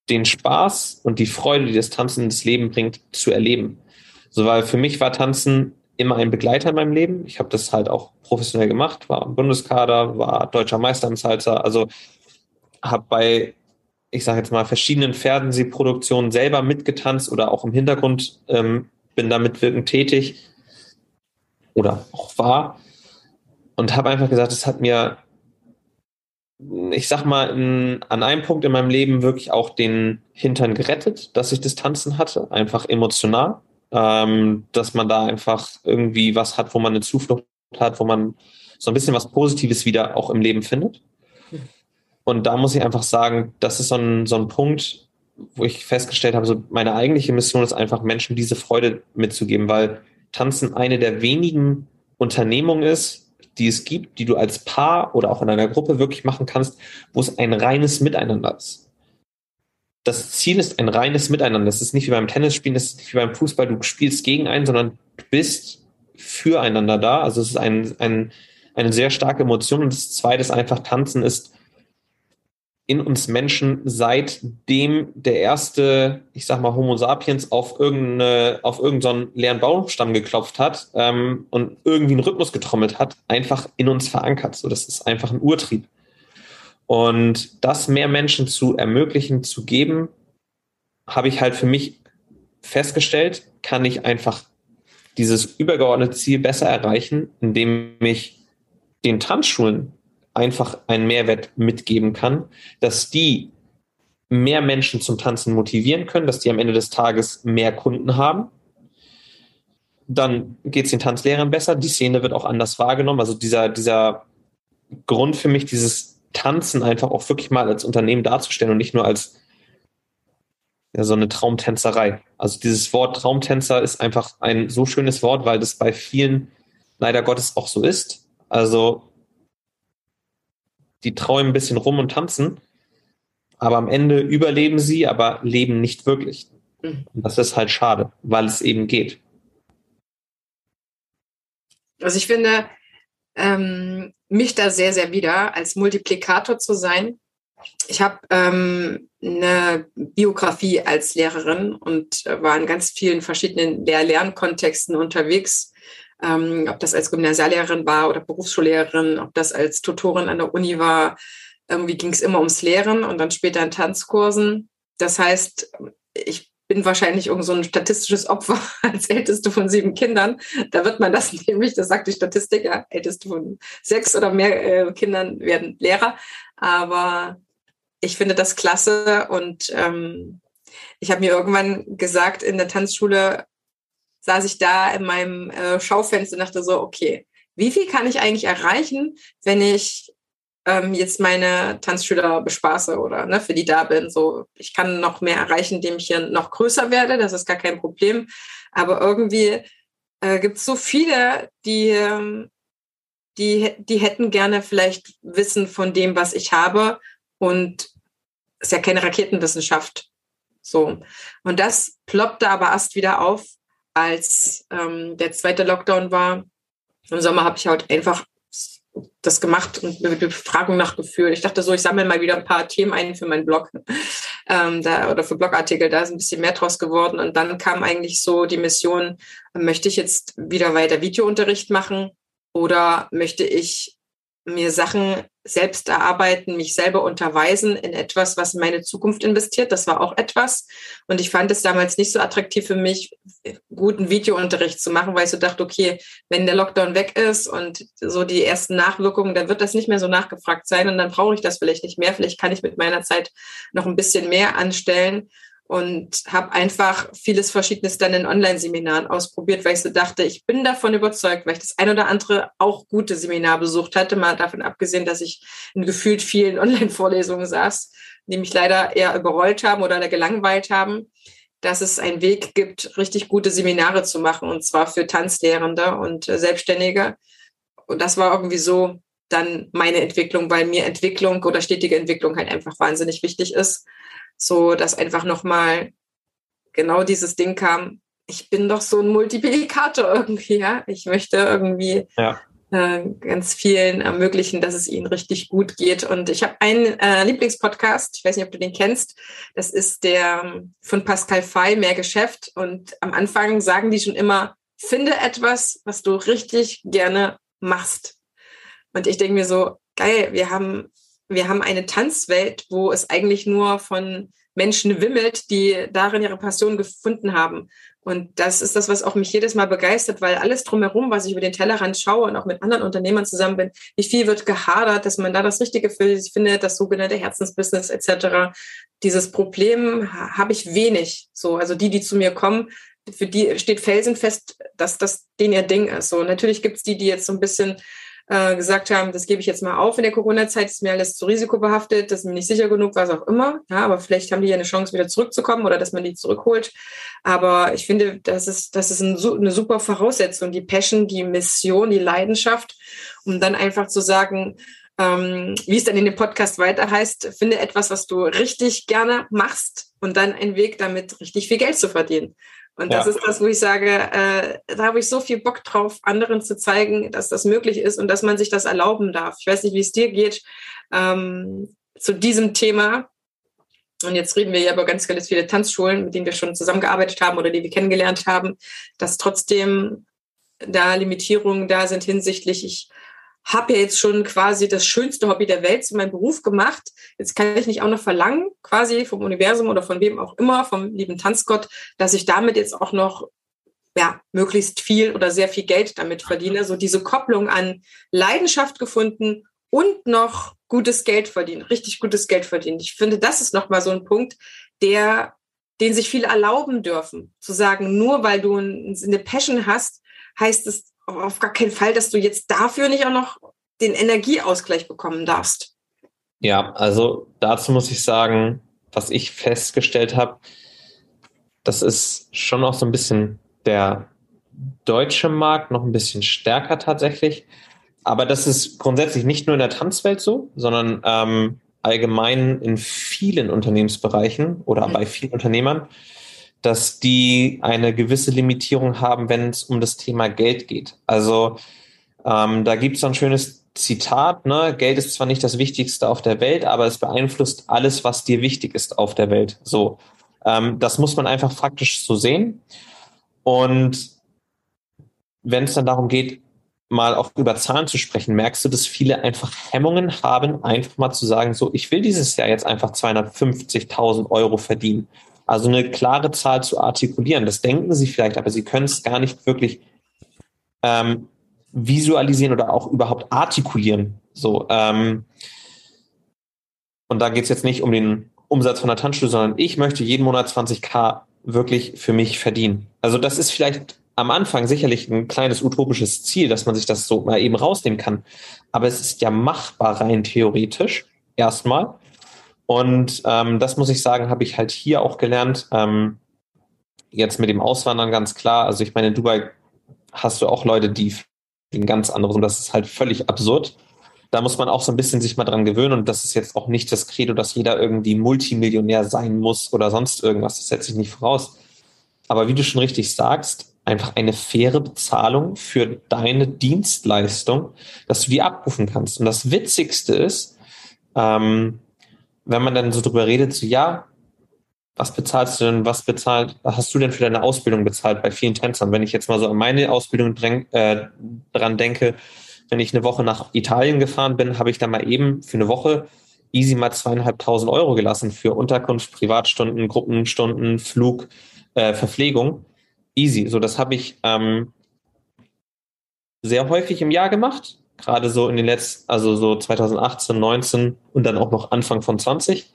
den Spaß und die Freude, die das Tanzen ins Leben bringt, zu erleben. So, weil für mich war Tanzen immer ein Begleiter in meinem Leben. Ich habe das halt auch professionell gemacht, war im Bundeskader, war deutscher Meister im Salsa, also habe bei, ich sage jetzt mal, verschiedenen Fernsehproduktionen selber mitgetanzt oder auch im Hintergrund ähm, bin da mitwirkend tätig oder auch war und habe einfach gesagt, es hat mir, ich sag mal, in, an einem Punkt in meinem Leben wirklich auch den Hintern gerettet, dass ich Distanzen hatte, einfach emotional, ähm, dass man da einfach irgendwie was hat, wo man eine Zuflucht hat, wo man so ein bisschen was Positives wieder auch im Leben findet. Und da muss ich einfach sagen, das ist so ein, so ein Punkt, wo ich festgestellt habe, so meine eigentliche Mission ist einfach, Menschen diese Freude mitzugeben, weil Tanzen eine der wenigen Unternehmungen ist, die es gibt, die du als Paar oder auch in einer Gruppe wirklich machen kannst, wo es ein reines Miteinander ist. Das Ziel ist ein reines Miteinander. Das ist nicht wie beim Tennisspielen, das ist nicht wie beim Fußball, du spielst gegen einen, sondern du bist füreinander da. Also es ist ein, ein, eine sehr starke Emotion. Und das zweite ist einfach, Tanzen ist in uns Menschen seitdem der erste, ich sag mal, Homo sapiens auf irgendeine, auf irgendeinen leeren Baumstamm geklopft hat ähm, und irgendwie einen Rhythmus getrommelt hat, einfach in uns verankert. So, das ist einfach ein Urtrieb. Und das mehr Menschen zu ermöglichen, zu geben, habe ich halt für mich festgestellt, kann ich einfach dieses übergeordnete Ziel besser erreichen, indem ich den Tanzschulen einfach einen Mehrwert mitgeben kann, dass die mehr Menschen zum Tanzen motivieren können, dass die am Ende des Tages mehr Kunden haben. Dann geht es den Tanzlehrern besser, die Szene wird auch anders wahrgenommen. Also dieser, dieser Grund für mich, dieses Tanzen einfach auch wirklich mal als Unternehmen darzustellen und nicht nur als ja, so eine Traumtänzerei. Also dieses Wort Traumtänzer ist einfach ein so schönes Wort, weil das bei vielen leider Gottes auch so ist. Also die träumen ein bisschen rum und tanzen, aber am Ende überleben sie, aber leben nicht wirklich. Mhm. Und das ist halt schade, weil es eben geht. Also ich finde, ähm, mich da sehr, sehr wieder als Multiplikator zu sein. Ich habe ähm, eine Biografie als Lehrerin und äh, war in ganz vielen verschiedenen Lehr Lernkontexten unterwegs ähm, ob das als Gymnasiallehrerin war oder Berufsschullehrerin, ob das als Tutorin an der Uni war. Irgendwie ging es immer ums Lehren und dann später in Tanzkursen. Das heißt, ich bin wahrscheinlich irgend so ein statistisches Opfer als älteste von sieben Kindern. Da wird man das nämlich, das sagt die Statistik, ja, älteste von sechs oder mehr äh, Kindern werden Lehrer. Aber ich finde das klasse und ähm, ich habe mir irgendwann gesagt in der Tanzschule, saß ich da in meinem äh, Schaufenster und dachte so, okay, wie viel kann ich eigentlich erreichen, wenn ich ähm, jetzt meine Tanzschüler bespaße oder ne, für die da bin. So, ich kann noch mehr erreichen, indem ich hier noch größer werde. Das ist gar kein Problem. Aber irgendwie äh, gibt es so viele, die, ähm, die, die hätten gerne vielleicht Wissen von dem, was ich habe. Und es ist ja keine Raketenwissenschaft. So. Und das ploppte aber erst wieder auf, als ähm, der zweite Lockdown war. Im Sommer habe ich halt einfach das gemacht und mit Befragung nach Gefühl. Ich dachte so, ich sammle mal wieder ein paar Themen ein für meinen Blog ähm, da, oder für Blogartikel. Da ist ein bisschen mehr draus geworden. Und dann kam eigentlich so die Mission, möchte ich jetzt wieder weiter Videounterricht machen oder möchte ich mir Sachen selbst erarbeiten, mich selber unterweisen in etwas, was in meine Zukunft investiert. Das war auch etwas. Und ich fand es damals nicht so attraktiv für mich, guten Videounterricht zu machen, weil ich so dachte, okay, wenn der Lockdown weg ist und so die ersten Nachwirkungen, dann wird das nicht mehr so nachgefragt sein und dann brauche ich das vielleicht nicht mehr. Vielleicht kann ich mit meiner Zeit noch ein bisschen mehr anstellen und habe einfach vieles Verschiedenes dann in Online-Seminaren ausprobiert, weil ich so dachte, ich bin davon überzeugt, weil ich das ein oder andere auch gute Seminar besucht hatte, mal davon abgesehen, dass ich in gefühlt vielen Online-Vorlesungen saß, die mich leider eher überrollt haben oder gelangweilt haben, dass es einen Weg gibt, richtig gute Seminare zu machen und zwar für Tanzlehrende und äh, Selbstständige. Und das war irgendwie so dann meine Entwicklung, weil mir Entwicklung oder stetige Entwicklung halt einfach wahnsinnig wichtig ist so dass einfach nochmal genau dieses Ding kam, ich bin doch so ein Multiplikator irgendwie, ja. Ich möchte irgendwie ja. äh, ganz vielen ermöglichen, dass es ihnen richtig gut geht. Und ich habe einen äh, Lieblingspodcast, ich weiß nicht, ob du den kennst, das ist der ähm, von Pascal Fay, Mehr Geschäft. Und am Anfang sagen die schon immer, finde etwas, was du richtig gerne machst. Und ich denke mir so, geil, wir haben wir haben eine Tanzwelt, wo es eigentlich nur von Menschen wimmelt, die darin ihre Passion gefunden haben. Und das ist das, was auch mich jedes Mal begeistert, weil alles drumherum, was ich über den Tellerrand schaue und auch mit anderen Unternehmern zusammen bin, wie viel wird gehadert, dass man da das Richtige findet, das sogenannte Herzensbusiness etc. Dieses Problem habe ich wenig. So, also die, die zu mir kommen, für die steht felsenfest, dass das den ihr Ding ist. So, natürlich gibt's die, die jetzt so ein bisschen äh, gesagt haben, das gebe ich jetzt mal auf in der Corona-Zeit, ist mir alles zu risikobehaftet, das ist mir nicht sicher genug, was auch immer. Ja, aber vielleicht haben die ja eine Chance, wieder zurückzukommen oder dass man die zurückholt. Aber ich finde, das ist, das ist ein, eine super Voraussetzung, die Passion, die Mission, die Leidenschaft, um dann einfach zu sagen, ähm, wie es dann in dem Podcast weiter heißt, finde etwas, was du richtig gerne machst und dann einen Weg damit richtig viel Geld zu verdienen. Und das ja. ist das, wo ich sage, äh, da habe ich so viel Bock drauf, anderen zu zeigen, dass das möglich ist und dass man sich das erlauben darf. Ich weiß nicht, wie es dir geht ähm, zu diesem Thema. Und jetzt reden wir ja über ganz, ganz viele Tanzschulen, mit denen wir schon zusammengearbeitet haben oder die wir kennengelernt haben, dass trotzdem da Limitierungen da sind hinsichtlich, ich habe ja jetzt schon quasi das schönste Hobby der Welt zu meinem Beruf gemacht. Jetzt kann ich nicht auch noch verlangen, quasi vom Universum oder von wem auch immer, vom lieben Tanzgott, dass ich damit jetzt auch noch ja, möglichst viel oder sehr viel Geld damit verdiene. So diese Kopplung an Leidenschaft gefunden und noch gutes Geld verdienen, richtig gutes Geld verdienen. Ich finde, das ist nochmal so ein Punkt, der, den sich viele erlauben dürfen. Zu sagen, nur weil du eine Passion hast, heißt es auf gar keinen Fall, dass du jetzt dafür nicht auch noch den Energieausgleich bekommen darfst. Ja, also dazu muss ich sagen, was ich festgestellt habe, das ist schon auch so ein bisschen der deutsche Markt noch ein bisschen stärker tatsächlich. Aber das ist grundsätzlich nicht nur in der Tanzwelt so, sondern ähm, allgemein in vielen Unternehmensbereichen oder mhm. bei vielen Unternehmern dass die eine gewisse Limitierung haben, wenn es um das Thema Geld geht. Also ähm, da gibt es ein schönes Zitat, ne? Geld ist zwar nicht das Wichtigste auf der Welt, aber es beeinflusst alles, was dir wichtig ist auf der Welt. So, ähm, das muss man einfach faktisch so sehen. Und wenn es dann darum geht, mal auch über Zahlen zu sprechen, merkst du, dass viele einfach Hemmungen haben, einfach mal zu sagen, so, ich will dieses Jahr jetzt einfach 250.000 Euro verdienen. Also eine klare Zahl zu artikulieren. Das denken Sie vielleicht, aber Sie können es gar nicht wirklich ähm, visualisieren oder auch überhaupt artikulieren. So, ähm, und da geht es jetzt nicht um den Umsatz von der Tanzschule, sondern ich möchte jeden Monat 20k wirklich für mich verdienen. Also das ist vielleicht am Anfang sicherlich ein kleines utopisches Ziel, dass man sich das so mal eben rausnehmen kann. Aber es ist ja machbar rein theoretisch erstmal. Und ähm, das muss ich sagen, habe ich halt hier auch gelernt. Ähm, jetzt mit dem Auswandern ganz klar. Also ich meine, in Dubai hast du auch Leute, die ein ganz anderes und das ist halt völlig absurd. Da muss man auch so ein bisschen sich mal dran gewöhnen und das ist jetzt auch nicht das Credo, dass jeder irgendwie Multimillionär sein muss oder sonst irgendwas. Das setze ich nicht voraus. Aber wie du schon richtig sagst, einfach eine faire Bezahlung für deine Dienstleistung, dass du die abrufen kannst. Und das Witzigste ist, ähm, wenn man dann so drüber redet, so ja, was bezahlst du denn, was bezahlt, was hast du denn für deine Ausbildung bezahlt bei vielen Tänzern? Wenn ich jetzt mal so an meine Ausbildung dräng, äh, dran denke, wenn ich eine Woche nach Italien gefahren bin, habe ich da mal eben für eine Woche easy mal zweieinhalbtausend Euro gelassen für Unterkunft, Privatstunden, Gruppenstunden, Flug, äh, Verpflegung. Easy. So, das habe ich ähm, sehr häufig im Jahr gemacht gerade so in den letzten, also so 2018, 19 und dann auch noch Anfang von 20.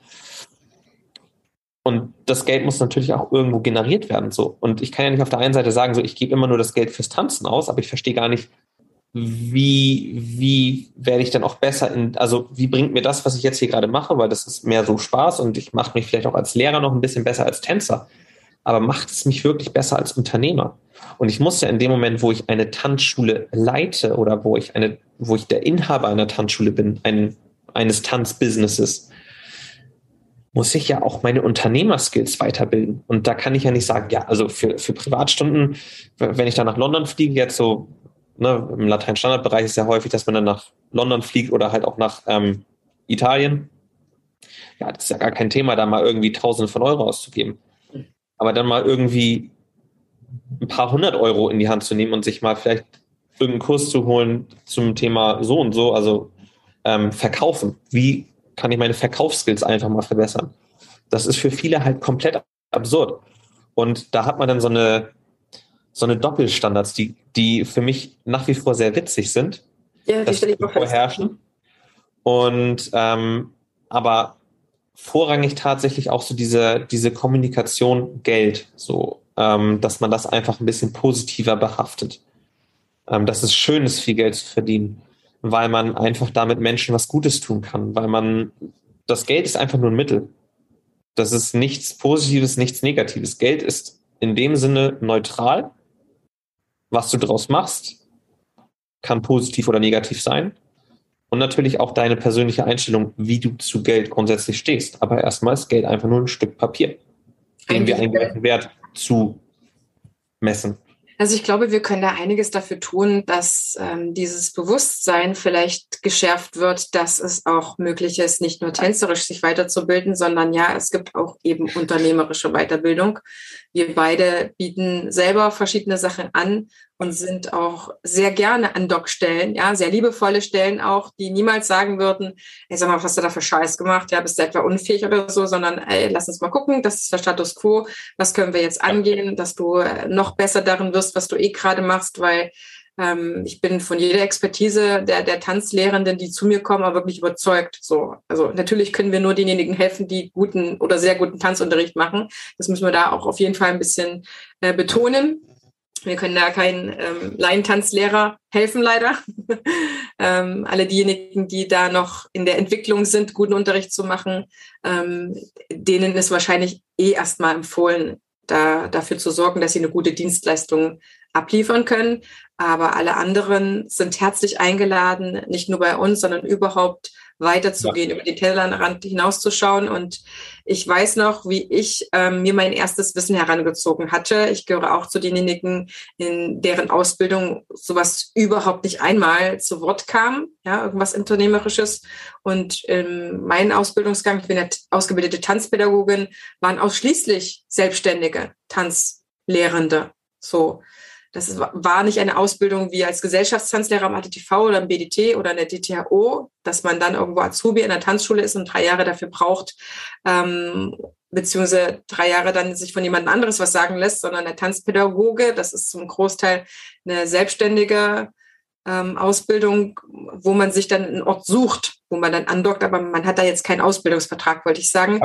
Und das Geld muss natürlich auch irgendwo generiert werden. So. Und ich kann ja nicht auf der einen Seite sagen, so ich gebe immer nur das Geld fürs Tanzen aus, aber ich verstehe gar nicht, wie, wie werde ich dann auch besser in, also wie bringt mir das, was ich jetzt hier gerade mache, weil das ist mehr so Spaß und ich mache mich vielleicht auch als Lehrer noch ein bisschen besser als Tänzer aber macht es mich wirklich besser als Unternehmer? Und ich muss ja in dem Moment, wo ich eine Tanzschule leite oder wo ich eine, wo ich der Inhaber einer Tanzschule bin, ein, eines Tanzbusinesses, muss ich ja auch meine Unternehmerskills weiterbilden. Und da kann ich ja nicht sagen, ja, also für, für Privatstunden, wenn ich da nach London fliege, jetzt so, ne, im Latein-Standardbereich ist ja häufig, dass man dann nach London fliegt oder halt auch nach ähm, Italien. Ja, das ist ja gar kein Thema, da mal irgendwie Tausende von Euro auszugeben aber dann mal irgendwie ein paar hundert Euro in die Hand zu nehmen und sich mal vielleicht irgendeinen Kurs zu holen zum Thema so und so, also ähm, verkaufen. Wie kann ich meine Verkaufsskills einfach mal verbessern? Das ist für viele halt komplett absurd. Und da hat man dann so eine, so eine Doppelstandards, die, die für mich nach wie vor sehr witzig sind. Ja, die stelle ich vorherrschen. Und ähm, aber vorrangig tatsächlich auch so diese, diese Kommunikation Geld, so, ähm, dass man das einfach ein bisschen positiver behaftet. Ähm, dass es schön ist, viel Geld zu verdienen. weil man einfach damit Menschen was Gutes tun kann, weil man, das Geld ist einfach nur ein Mittel. Das ist nichts Positives, nichts Negatives. Geld ist in dem Sinne neutral. Was du daraus machst, kann positiv oder negativ sein. Und natürlich auch deine persönliche Einstellung, wie du zu Geld grundsätzlich stehst. Aber erstmal ist Geld einfach nur ein Stück Papier, dem wir einen gewissen Wert zu messen. Also ich glaube, wir können da einiges dafür tun, dass ähm, dieses Bewusstsein vielleicht geschärft wird, dass es auch möglich ist, nicht nur tänzerisch sich weiterzubilden, sondern ja, es gibt auch eben unternehmerische Weiterbildung. Wir beide bieten selber verschiedene Sachen an und sind auch sehr gerne an Doc-Stellen, ja, sehr liebevolle Stellen auch, die niemals sagen würden, ey, sag mal, was hast du da für Scheiß gemacht? Ja, bist du etwa unfähig oder so, sondern ey, lass uns mal gucken, das ist der Status quo, was können wir jetzt angehen, dass du äh, noch besser darin wirst, was du eh gerade machst, weil ähm, ich bin von jeder Expertise der, der Tanzlehrenden, die zu mir kommen, aber wirklich überzeugt. So, also natürlich können wir nur denjenigen helfen, die guten oder sehr guten Tanzunterricht machen. Das müssen wir da auch auf jeden Fall ein bisschen äh, betonen. Wir können da keinen ähm, Laientanzlehrer helfen, leider. ähm, alle diejenigen, die da noch in der Entwicklung sind, guten Unterricht zu machen, ähm, denen ist wahrscheinlich eh erstmal empfohlen, da, dafür zu sorgen, dass sie eine gute Dienstleistung abliefern können. Aber alle anderen sind herzlich eingeladen, nicht nur bei uns, sondern überhaupt weiterzugehen, ja. über den Tellerrand hinauszuschauen. Und ich weiß noch, wie ich ähm, mir mein erstes Wissen herangezogen hatte. Ich gehöre auch zu denjenigen, in deren Ausbildung sowas überhaupt nicht einmal zu Wort kam, ja, irgendwas Unternehmerisches. Und in meinem Ausbildungsgang, ich bin ja ausgebildete Tanzpädagogin, waren ausschließlich selbstständige Tanzlehrende. So. Das war nicht eine Ausbildung wie als Gesellschaftstanzlehrer am ATTV oder im BDT oder in der DTHO, dass man dann irgendwo Azubi in der Tanzschule ist und drei Jahre dafür braucht, ähm, beziehungsweise drei Jahre dann sich von jemand anderes was sagen lässt, sondern der Tanzpädagoge, das ist zum Großteil eine selbstständige ähm, Ausbildung, wo man sich dann einen Ort sucht, wo man dann andockt, aber man hat da jetzt keinen Ausbildungsvertrag, wollte ich sagen.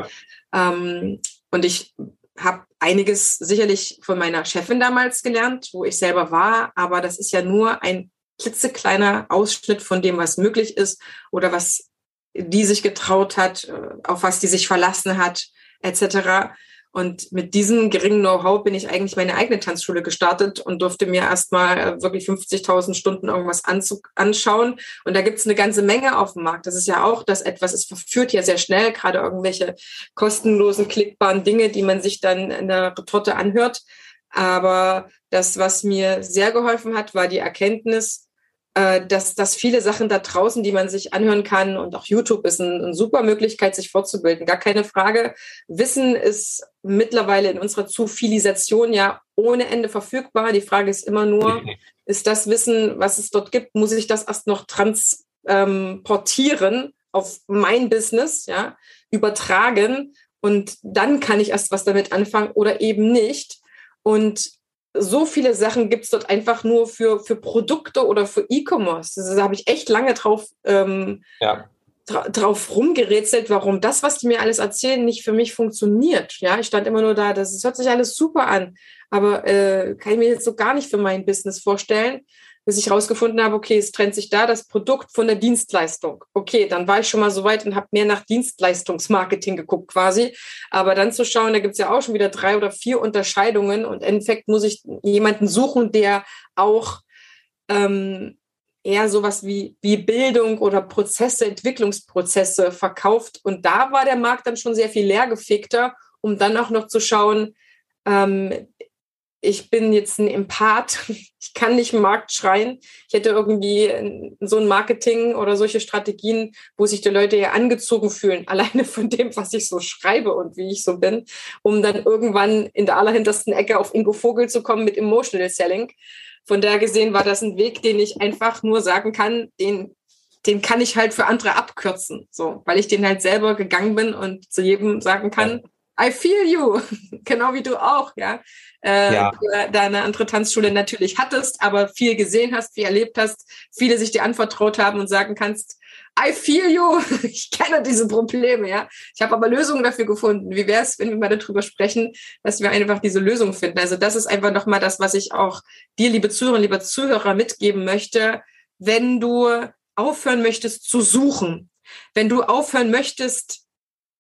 Ähm, und ich habe einiges sicherlich von meiner Chefin damals gelernt, wo ich selber war, aber das ist ja nur ein klitzekleiner Ausschnitt von dem, was möglich ist oder was die sich getraut hat, äh, auf was die sich verlassen hat, etc. Und mit diesem geringen Know-how bin ich eigentlich meine eigene Tanzschule gestartet und durfte mir erstmal äh, wirklich 50.000 Stunden irgendwas anschauen. Und da gibt es eine ganze Menge auf dem Markt. Das ist ja auch das etwas, es verführt ja sehr schnell, gerade irgendwelche kostenlosen, klickbaren Dinge, die man sich dann in der Retorte anhört. Aber das, was mir sehr geholfen hat, war die Erkenntnis, dass, dass viele Sachen da draußen, die man sich anhören kann und auch YouTube ist ein, eine super Möglichkeit, sich fortzubilden. Gar keine Frage. Wissen ist mittlerweile in unserer Zufilisation ja ohne Ende verfügbar. Die Frage ist immer nur, ist das Wissen, was es dort gibt, muss ich das erst noch transportieren ähm, auf mein Business, ja, übertragen und dann kann ich erst was damit anfangen oder eben nicht. Und so viele Sachen gibt es dort einfach nur für, für Produkte oder für E-Commerce. Da habe ich echt lange drauf, ähm, ja. dra drauf rumgerätselt, warum das, was die mir alles erzählen, nicht für mich funktioniert. Ja, ich stand immer nur da, das, das hört sich alles super an, aber äh, kann ich mir jetzt so gar nicht für mein Business vorstellen bis ich herausgefunden habe, okay, es trennt sich da das Produkt von der Dienstleistung. Okay, dann war ich schon mal so weit und habe mehr nach Dienstleistungsmarketing geguckt quasi. Aber dann zu schauen, da gibt's ja auch schon wieder drei oder vier Unterscheidungen und im Endeffekt muss ich jemanden suchen, der auch ähm, eher sowas wie, wie Bildung oder Prozesse, Entwicklungsprozesse verkauft. Und da war der Markt dann schon sehr viel leergefickter, um dann auch noch zu schauen, ähm, ich bin jetzt ein Empath, ich kann nicht im Markt schreien. Ich hätte irgendwie so ein Marketing oder solche Strategien, wo sich die Leute ja angezogen fühlen, alleine von dem, was ich so schreibe und wie ich so bin, um dann irgendwann in der allerhintersten Ecke auf Ingo Vogel zu kommen mit Emotional Selling. Von daher gesehen war das ein Weg, den ich einfach nur sagen kann, den den kann ich halt für andere abkürzen, so, weil ich den halt selber gegangen bin und zu jedem sagen kann, I feel you, genau wie du auch, ja. Äh, ja. Da eine andere Tanzschule natürlich hattest, aber viel gesehen hast, viel erlebt hast, viele sich dir anvertraut haben und sagen kannst, I feel you, ich kenne diese Probleme, ja. Ich habe aber Lösungen dafür gefunden. Wie wäre es, wenn wir mal darüber sprechen, dass wir einfach diese Lösung finden? Also das ist einfach nochmal das, was ich auch dir, liebe Zuhörer, lieber Zuhörer, mitgeben möchte. Wenn du aufhören möchtest zu suchen, wenn du aufhören möchtest,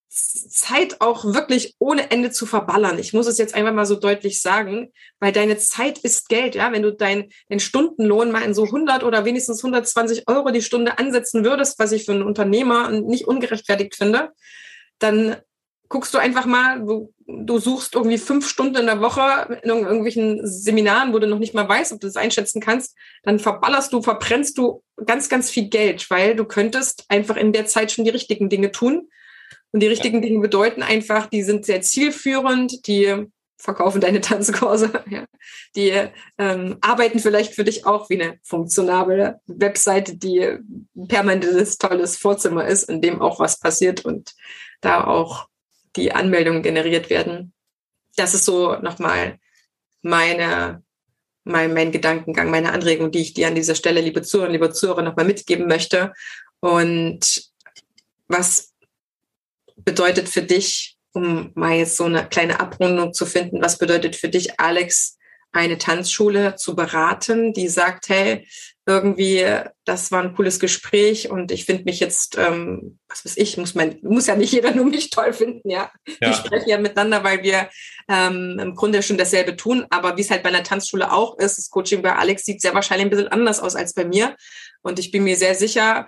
Zeit auch wirklich ohne Ende zu verballern. Ich muss es jetzt einfach mal so deutlich sagen, weil deine Zeit ist Geld. Ja, wenn du deinen dein Stundenlohn mal in so 100 oder wenigstens 120 Euro die Stunde ansetzen würdest, was ich für einen Unternehmer nicht ungerechtfertigt finde, dann guckst du einfach mal, du, du suchst irgendwie fünf Stunden in der Woche in irgendwelchen Seminaren, wo du noch nicht mal weißt, ob du das einschätzen kannst, dann verballerst du, verbrennst du ganz, ganz viel Geld, weil du könntest einfach in der Zeit schon die richtigen Dinge tun. Und die richtigen ja. Dinge bedeuten einfach, die sind sehr zielführend, die verkaufen deine Tanzkurse, ja. die ähm, arbeiten vielleicht für dich auch wie eine funktionable Webseite, die ein permanentes tolles Vorzimmer ist, in dem auch was passiert und da auch die Anmeldungen generiert werden. Das ist so nochmal meine, mein, mein Gedankengang, meine Anregung, die ich dir an dieser Stelle, liebe Zuhörer, liebe Zuhörer, nochmal mitgeben möchte. Und was bedeutet für dich, um mal jetzt so eine kleine Abrundung zu finden, was bedeutet für dich, Alex, eine Tanzschule zu beraten, die sagt, hey, irgendwie, das war ein cooles Gespräch und ich finde mich jetzt, ähm, was weiß ich, muss man, muss ja nicht jeder nur mich toll finden, ja. ja. Wir sprechen ja miteinander, weil wir ähm, im Grunde schon dasselbe tun, aber wie es halt bei einer Tanzschule auch ist, das Coaching bei Alex sieht sehr wahrscheinlich ein bisschen anders aus als bei mir. Und ich bin mir sehr sicher,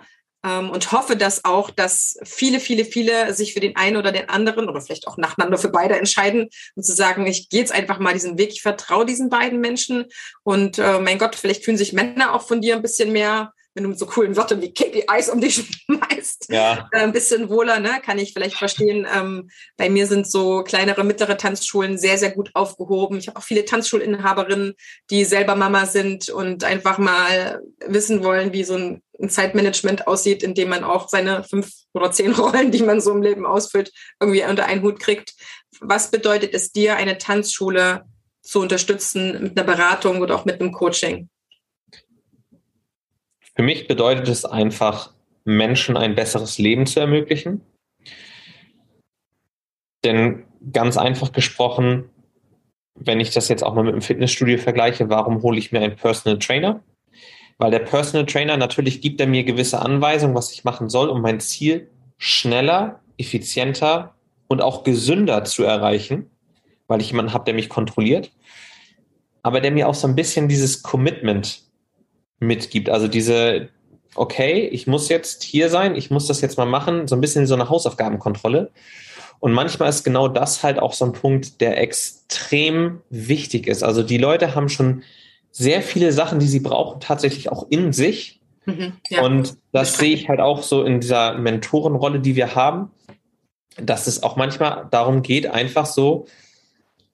und hoffe, dass auch, dass viele, viele, viele sich für den einen oder den anderen oder vielleicht auch nacheinander für beide entscheiden und zu sagen, ich gehe jetzt einfach mal diesen Weg, ich vertraue diesen beiden Menschen. Und äh, mein Gott, vielleicht fühlen sich Männer auch von dir ein bisschen mehr wenn du mit so coolen Wörtern wie KPIs um dich schmeißt, ja. äh, ein bisschen wohler, ne? kann ich vielleicht verstehen. Ähm, bei mir sind so kleinere, mittlere Tanzschulen sehr, sehr gut aufgehoben. Ich habe auch viele Tanzschulinhaberinnen, die selber Mama sind und einfach mal wissen wollen, wie so ein, ein Zeitmanagement aussieht, in dem man auch seine fünf oder zehn Rollen, die man so im Leben ausfüllt, irgendwie unter einen Hut kriegt. Was bedeutet es dir, eine Tanzschule zu unterstützen mit einer Beratung oder auch mit einem Coaching? Für mich bedeutet es einfach, Menschen ein besseres Leben zu ermöglichen. Denn ganz einfach gesprochen, wenn ich das jetzt auch mal mit dem Fitnessstudio vergleiche, warum hole ich mir einen Personal Trainer? Weil der Personal Trainer natürlich gibt er mir gewisse Anweisungen, was ich machen soll, um mein Ziel schneller, effizienter und auch gesünder zu erreichen, weil ich jemanden habe, der mich kontrolliert, aber der mir auch so ein bisschen dieses Commitment mitgibt. Also diese, okay, ich muss jetzt hier sein, ich muss das jetzt mal machen, so ein bisschen so eine Hausaufgabenkontrolle. Und manchmal ist genau das halt auch so ein Punkt, der extrem wichtig ist. Also die Leute haben schon sehr viele Sachen, die sie brauchen, tatsächlich auch in sich. Mhm, ja. Und das sehe ich halt auch so in dieser Mentorenrolle, die wir haben, dass es auch manchmal darum geht, einfach so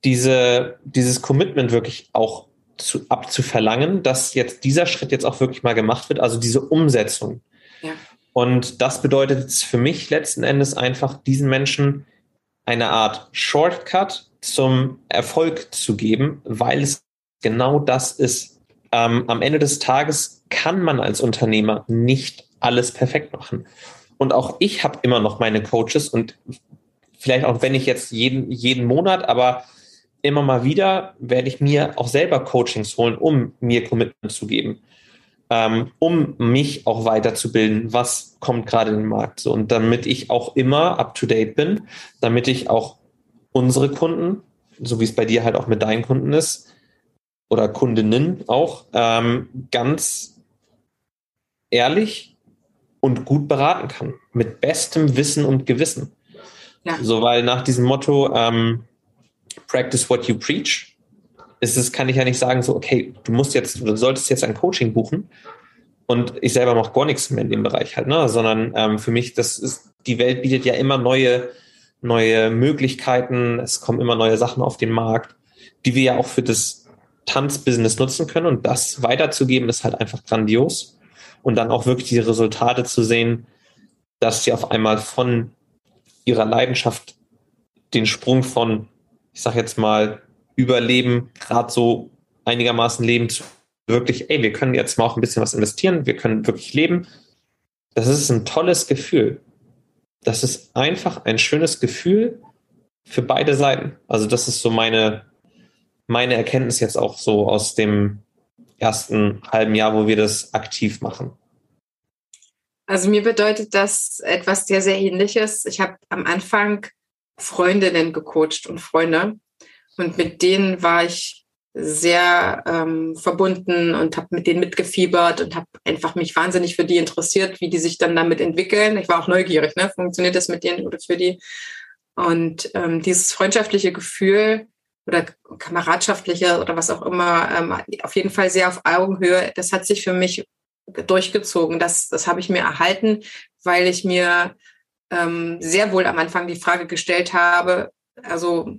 diese, dieses Commitment wirklich auch zu, abzuverlangen, dass jetzt dieser Schritt jetzt auch wirklich mal gemacht wird, also diese Umsetzung. Ja. Und das bedeutet für mich letzten Endes einfach diesen Menschen eine Art Shortcut zum Erfolg zu geben, weil es genau das ist. Ähm, am Ende des Tages kann man als Unternehmer nicht alles perfekt machen. Und auch ich habe immer noch meine Coaches und vielleicht auch wenn ich jetzt jeden, jeden Monat, aber immer mal wieder werde ich mir auch selber Coachings holen, um mir Commitment zu geben, ähm, um mich auch weiterzubilden, was kommt gerade in den Markt. So, und damit ich auch immer up-to-date bin, damit ich auch unsere Kunden, so wie es bei dir halt auch mit deinen Kunden ist, oder Kundinnen auch, ähm, ganz ehrlich und gut beraten kann, mit bestem Wissen und Gewissen. Ja. So, weil nach diesem Motto, ähm, practice what you preach. Ist es, kann ich ja nicht sagen, so, okay, du musst jetzt, du solltest jetzt ein Coaching buchen und ich selber mache gar nichts mehr in dem Bereich halt, ne? Sondern ähm, für mich, das ist, die Welt bietet ja immer neue, neue Möglichkeiten, es kommen immer neue Sachen auf den Markt, die wir ja auch für das Tanzbusiness nutzen können und das weiterzugeben, ist halt einfach grandios. Und dann auch wirklich die Resultate zu sehen, dass sie auf einmal von ihrer Leidenschaft den Sprung von ich sag jetzt mal, Überleben, gerade so einigermaßen leben zu wirklich, ey, wir können jetzt mal auch ein bisschen was investieren, wir können wirklich leben. Das ist ein tolles Gefühl. Das ist einfach ein schönes Gefühl für beide Seiten. Also das ist so meine, meine Erkenntnis jetzt auch so aus dem ersten halben Jahr, wo wir das aktiv machen. Also mir bedeutet das etwas sehr, sehr ähnliches. Ich habe am Anfang Freundinnen gecoacht und Freunde. Und mit denen war ich sehr ähm, verbunden und habe mit denen mitgefiebert und habe einfach mich wahnsinnig für die interessiert, wie die sich dann damit entwickeln. Ich war auch neugierig, ne? Funktioniert das mit denen oder für die? Und ähm, dieses freundschaftliche Gefühl oder kameradschaftliche oder was auch immer, ähm, auf jeden Fall sehr auf Augenhöhe, das hat sich für mich durchgezogen. Das, das habe ich mir erhalten, weil ich mir ähm, sehr wohl am Anfang die Frage gestellt habe, also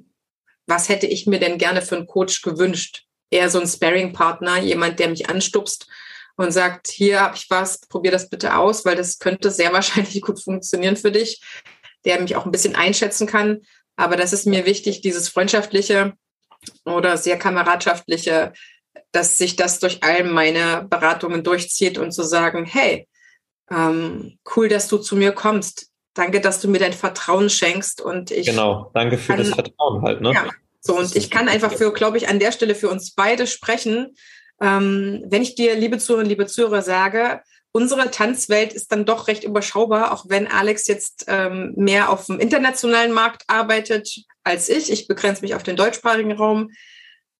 was hätte ich mir denn gerne für einen Coach gewünscht? Eher so ein Sparring-Partner, jemand, der mich anstupst und sagt, hier habe ich was, probier das bitte aus, weil das könnte sehr wahrscheinlich gut funktionieren für dich, der mich auch ein bisschen einschätzen kann. Aber das ist mir wichtig, dieses freundschaftliche oder sehr kameradschaftliche, dass sich das durch all meine Beratungen durchzieht und zu sagen, hey, ähm, cool, dass du zu mir kommst. Danke, dass du mir dein Vertrauen schenkst und ich. Genau, danke für kann, das Vertrauen halt, ne? Ja, so und ich kann einfach für, glaube ich, an der Stelle für uns beide sprechen. Ähm, wenn ich dir, liebe Zuhörer, liebe Zuhörer, sage, unsere Tanzwelt ist dann doch recht überschaubar, auch wenn Alex jetzt ähm, mehr auf dem internationalen Markt arbeitet als ich. Ich begrenze mich auf den deutschsprachigen Raum.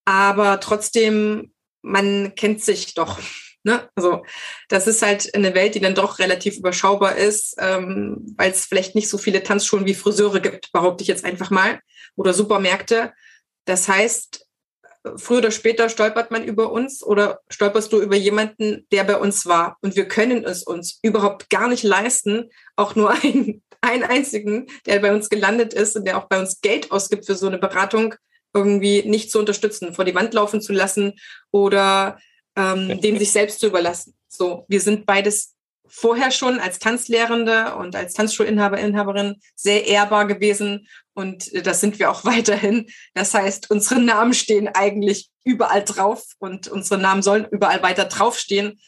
Aber trotzdem, man kennt sich doch. Ne? Also das ist halt eine Welt, die dann doch relativ überschaubar ist, ähm, weil es vielleicht nicht so viele Tanzschulen wie Friseure gibt, behaupte ich jetzt einfach mal, oder Supermärkte. Das heißt, früher oder später stolpert man über uns oder stolperst du über jemanden, der bei uns war. Und wir können es uns überhaupt gar nicht leisten, auch nur einen, einen einzigen, der bei uns gelandet ist und der auch bei uns Geld ausgibt für so eine Beratung, irgendwie nicht zu unterstützen, vor die Wand laufen zu lassen oder ähm, dem sich selbst zu überlassen. So, wir sind beides vorher schon als Tanzlehrende und als Tanzschulinhaber, Inhaberin sehr ehrbar gewesen und das sind wir auch weiterhin. Das heißt, unsere Namen stehen eigentlich überall drauf und unsere Namen sollen überall weiter draufstehen.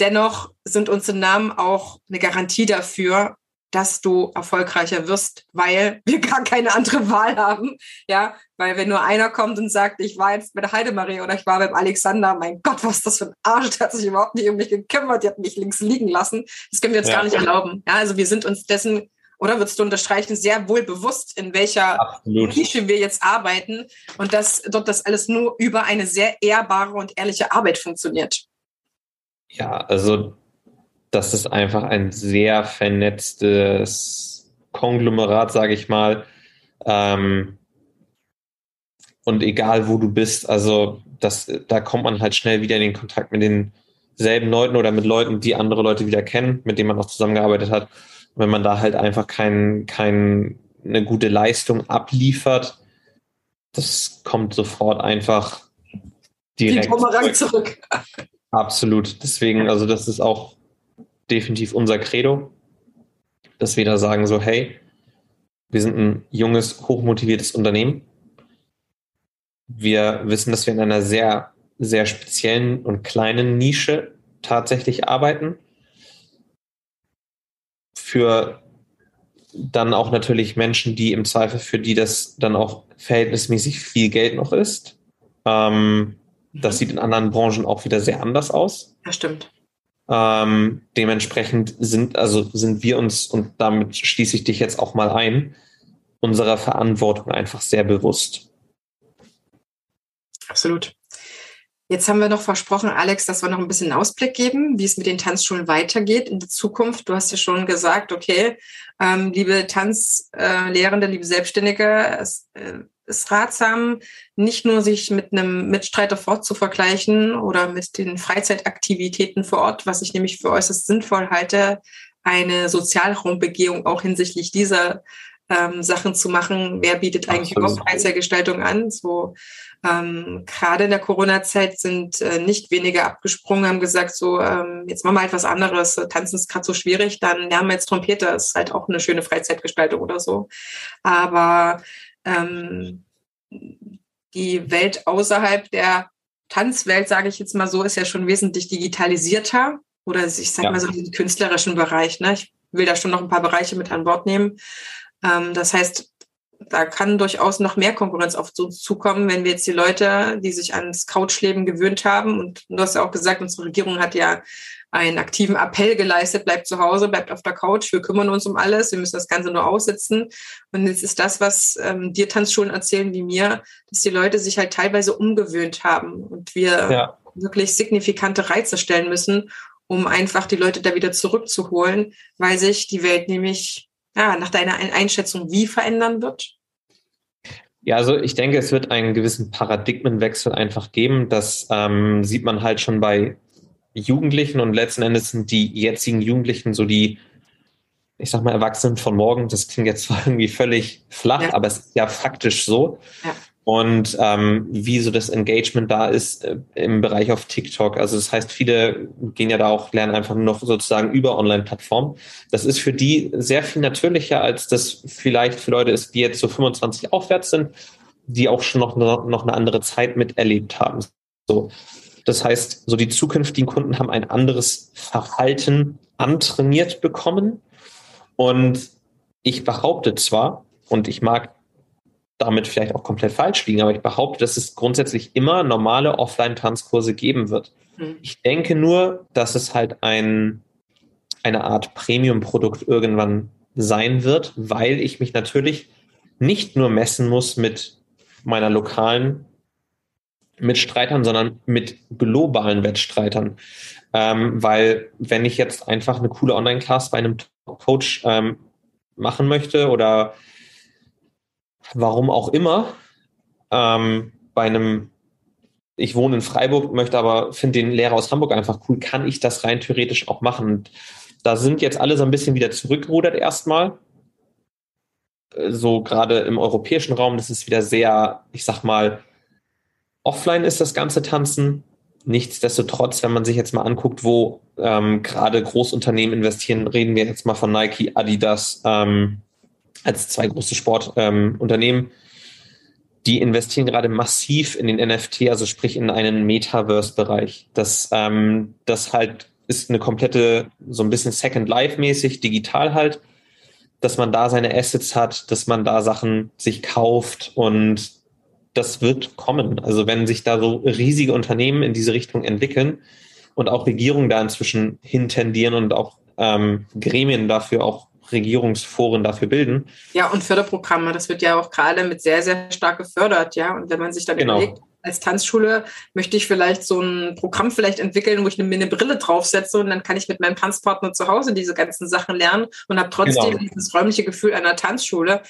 Dennoch sind unsere Namen auch eine Garantie dafür, dass du erfolgreicher wirst, weil wir gar keine andere Wahl haben. Ja, weil wenn nur einer kommt und sagt, ich war jetzt bei der Heidemarie oder ich war beim Alexander, mein Gott, was ist das für ein Arsch, der hat sich überhaupt nicht um mich gekümmert, die hat mich links liegen lassen. Das können wir uns ja. gar nicht erlauben. Ja, also wir sind uns dessen, oder würdest du unterstreichen, sehr wohl bewusst, in welcher Absolut. Nische wir jetzt arbeiten und dass dort das alles nur über eine sehr ehrbare und ehrliche Arbeit funktioniert. Ja, also das ist einfach ein sehr vernetztes Konglomerat, sage ich mal. Ähm, und egal wo du bist, also das, da kommt man halt schnell wieder in den Kontakt mit denselben Leuten oder mit Leuten, die andere Leute wieder kennen, mit denen man auch zusammengearbeitet hat. Und wenn man da halt einfach kein, kein, eine gute Leistung abliefert, das kommt sofort einfach direkt. Die zurück. zurück. Absolut. Deswegen, also das ist auch definitiv unser Credo, dass wir da sagen so, hey, wir sind ein junges, hochmotiviertes Unternehmen. Wir wissen, dass wir in einer sehr, sehr speziellen und kleinen Nische tatsächlich arbeiten. Für dann auch natürlich Menschen, die im Zweifel, für die das dann auch verhältnismäßig viel Geld noch ist. Ähm, das mhm. sieht in anderen Branchen auch wieder sehr anders aus. Ja, stimmt. Ähm, dementsprechend sind, also sind wir uns, und damit schließe ich dich jetzt auch mal ein, unserer Verantwortung einfach sehr bewusst. Absolut. Jetzt haben wir noch versprochen, Alex, dass wir noch ein bisschen Ausblick geben, wie es mit den Tanzschulen weitergeht in der Zukunft. Du hast ja schon gesagt, okay, ähm, liebe Tanzlehrende, liebe Selbstständige, es, äh, ist ratsam, nicht nur sich mit einem Mitstreiter fort zu vergleichen oder mit den Freizeitaktivitäten vor Ort, was ich nämlich für äußerst sinnvoll halte, eine Sozialraumbegehung auch hinsichtlich dieser ähm, Sachen zu machen. Wer bietet eigentlich überhaupt Freizeitgestaltung an? So ähm, gerade in der Corona-Zeit sind äh, nicht wenige abgesprungen, haben gesagt, so ähm, jetzt machen wir halt was anderes. Tanzen ist gerade so schwierig, dann lernen wir jetzt Trompete. Das ist halt auch eine schöne Freizeitgestaltung oder so. Aber ähm, die Welt außerhalb der Tanzwelt, sage ich jetzt mal so, ist ja schon wesentlich digitalisierter oder ich sage ja. mal so den künstlerischen Bereich. Ne? Ich will da schon noch ein paar Bereiche mit an Bord nehmen. Ähm, das heißt, da kann durchaus noch mehr Konkurrenz auf uns zukommen, wenn wir jetzt die Leute, die sich ans Couchleben gewöhnt haben, und du hast ja auch gesagt, unsere Regierung hat ja einen aktiven Appell geleistet, bleibt zu Hause, bleibt auf der Couch, wir kümmern uns um alles, wir müssen das Ganze nur aussitzen. Und es ist das, was ähm, dir Tanzschulen erzählen wie mir, dass die Leute sich halt teilweise umgewöhnt haben und wir ja. wirklich signifikante Reize stellen müssen, um einfach die Leute da wieder zurückzuholen, weil sich die Welt nämlich ja, nach deiner Einschätzung wie verändern wird? Ja, also ich denke, es wird einen gewissen Paradigmenwechsel einfach geben. Das ähm, sieht man halt schon bei Jugendlichen und letzten Endes sind die jetzigen Jugendlichen so die, ich sag mal, Erwachsenen von morgen. Das klingt jetzt zwar irgendwie völlig flach, ja. aber es ist ja faktisch so. Ja und ähm, wie so das Engagement da ist äh, im Bereich auf TikTok. Also das heißt, viele gehen ja da auch, lernen einfach nur noch sozusagen über Online-Plattformen. Das ist für die sehr viel natürlicher, als das vielleicht für Leute ist, die jetzt so 25 aufwärts sind, die auch schon noch, noch eine andere Zeit miterlebt haben. So. Das heißt, so die zukünftigen Kunden haben ein anderes Verhalten antrainiert bekommen. Und ich behaupte zwar, und ich mag damit vielleicht auch komplett falsch liegen, aber ich behaupte, dass es grundsätzlich immer normale Offline-Tanzkurse geben wird. Mhm. Ich denke nur, dass es halt ein, eine Art Premium-Produkt irgendwann sein wird, weil ich mich natürlich nicht nur messen muss mit meiner lokalen Mitstreitern, sondern mit globalen Wettstreitern. Ähm, weil wenn ich jetzt einfach eine coole Online-Class bei einem Coach ähm, machen möchte oder warum auch immer, ähm, bei einem, ich wohne in Freiburg, möchte aber, finde den Lehrer aus Hamburg einfach cool, kann ich das rein theoretisch auch machen. Und da sind jetzt alle so ein bisschen wieder zurückgerudert erstmal. So gerade im europäischen Raum, das ist wieder sehr, ich sag mal, offline ist das ganze Tanzen. Nichtsdestotrotz, wenn man sich jetzt mal anguckt, wo ähm, gerade Großunternehmen investieren, reden wir jetzt mal von Nike, Adidas, ähm, als zwei große Sportunternehmen. Ähm, die investieren gerade massiv in den NFT, also sprich in einen Metaverse-Bereich. Das, ähm, das halt ist eine komplette, so ein bisschen Second Life-mäßig, digital halt, dass man da seine Assets hat, dass man da Sachen sich kauft und das wird kommen. Also wenn sich da so riesige Unternehmen in diese Richtung entwickeln und auch Regierungen da inzwischen hintendieren und auch ähm, Gremien dafür auch Regierungsforen dafür bilden. Ja, und Förderprogramme, das wird ja auch gerade mit sehr, sehr stark gefördert, ja. Und wenn man sich dann genau. überlegt, als Tanzschule möchte ich vielleicht so ein Programm vielleicht entwickeln, wo ich mir eine Brille draufsetze und dann kann ich mit meinem Tanzpartner zu Hause diese ganzen Sachen lernen und habe trotzdem genau. dieses räumliche Gefühl einer Tanzschule,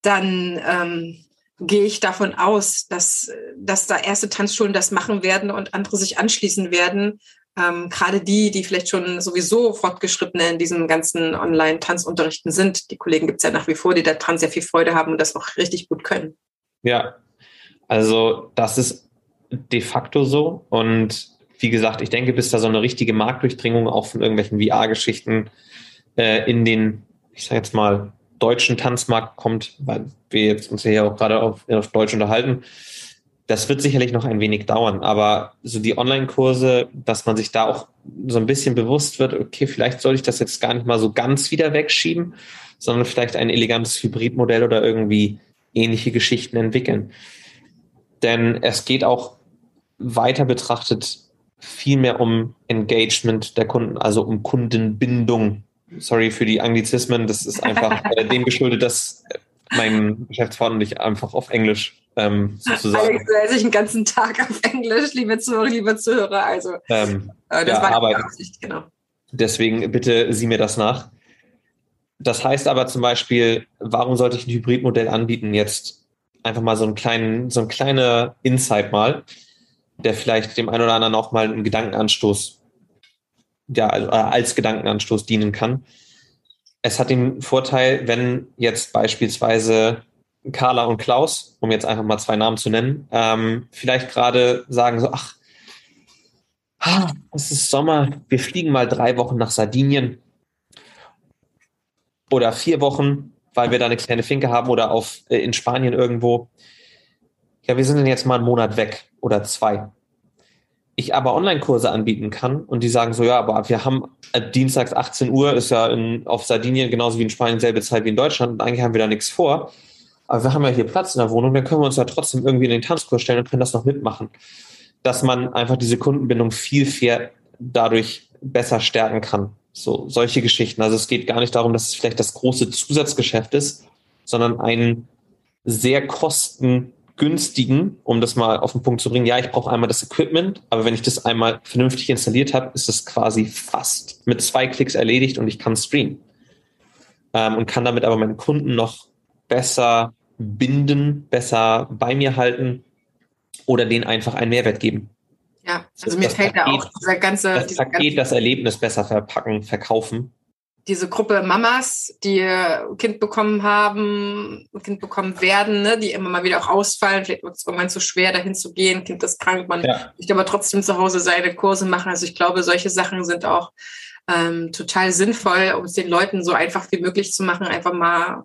dann ähm, gehe ich davon aus, dass, dass da erste Tanzschulen das machen werden und andere sich anschließen werden, ähm, gerade die, die vielleicht schon sowieso fortgeschrittene in diesen ganzen Online-Tanzunterrichten sind. Die Kollegen gibt es ja nach wie vor, die daran sehr viel Freude haben und das auch richtig gut können. Ja, also das ist de facto so. Und wie gesagt, ich denke, bis da so eine richtige Marktdurchdringung auch von irgendwelchen VR-Geschichten äh, in den, ich sage jetzt mal, deutschen Tanzmarkt kommt, weil wir jetzt uns hier auch gerade auf, auf Deutsch unterhalten, das wird sicherlich noch ein wenig dauern, aber so die Online-Kurse, dass man sich da auch so ein bisschen bewusst wird, okay, vielleicht sollte ich das jetzt gar nicht mal so ganz wieder wegschieben, sondern vielleicht ein elegantes Hybridmodell oder irgendwie ähnliche Geschichten entwickeln. Denn es geht auch weiter betrachtet viel mehr um Engagement der Kunden, also um Kundenbindung. Sorry für die Anglizismen, das ist einfach äh, dem geschuldet, dass mein Geschäftspartner und ich einfach auf Englisch ähm, sozusagen. Alex hält sich einen ganzen Tag auf Englisch, liebe Zuhörer, liebe Zuhörer. Also ähm, äh, das ja, war aber Absicht, genau. Deswegen bitte sieh mir das nach. Das heißt aber zum Beispiel, warum sollte ich ein Hybridmodell anbieten? Jetzt einfach mal so einen kleinen, so ein kleiner Insight mal, der vielleicht dem einen oder anderen auch mal einen Gedankenanstoß, ja, also, äh, als Gedankenanstoß dienen kann. Es hat den Vorteil, wenn jetzt beispielsweise Carla und Klaus, um jetzt einfach mal zwei Namen zu nennen, ähm, vielleicht gerade sagen so, ach, ah, es ist Sommer, wir fliegen mal drei Wochen nach Sardinien oder vier Wochen, weil wir da eine kleine Finke haben oder auf, äh, in Spanien irgendwo. Ja, wir sind dann jetzt mal einen Monat weg oder zwei. Ich aber Online-Kurse anbieten kann und die sagen so, ja, aber wir haben äh, dienstags 18 Uhr, ist ja in, auf Sardinien genauso wie in Spanien selbe Zeit wie in Deutschland und eigentlich haben wir da nichts vor aber wir haben ja hier Platz in der Wohnung, dann können wir uns ja trotzdem irgendwie in den Tanzkurs stellen und können das noch mitmachen. Dass man einfach diese Kundenbindung viel fair dadurch besser stärken kann. So, solche Geschichten. Also es geht gar nicht darum, dass es vielleicht das große Zusatzgeschäft ist, sondern einen sehr kostengünstigen, um das mal auf den Punkt zu bringen. Ja, ich brauche einmal das Equipment, aber wenn ich das einmal vernünftig installiert habe, ist es quasi fast mit zwei Klicks erledigt und ich kann streamen. Ähm, und kann damit aber meinen Kunden noch besser binden, besser bei mir halten oder denen einfach einen Mehrwert geben. Ja, also mir fällt Paket, da auch dieser ganze. Das Paket, ganze, das Erlebnis besser verpacken, verkaufen. Diese Gruppe Mamas, die ein Kind bekommen haben, ein Kind bekommen werden, ne, die immer mal wieder auch ausfallen. Vielleicht wird es irgendwann zu schwer, dahin zu gehen. Kind ist krank, man ja. möchte aber trotzdem zu Hause seine Kurse machen. Also ich glaube, solche Sachen sind auch ähm, total sinnvoll, um es den Leuten so einfach wie möglich zu machen, einfach mal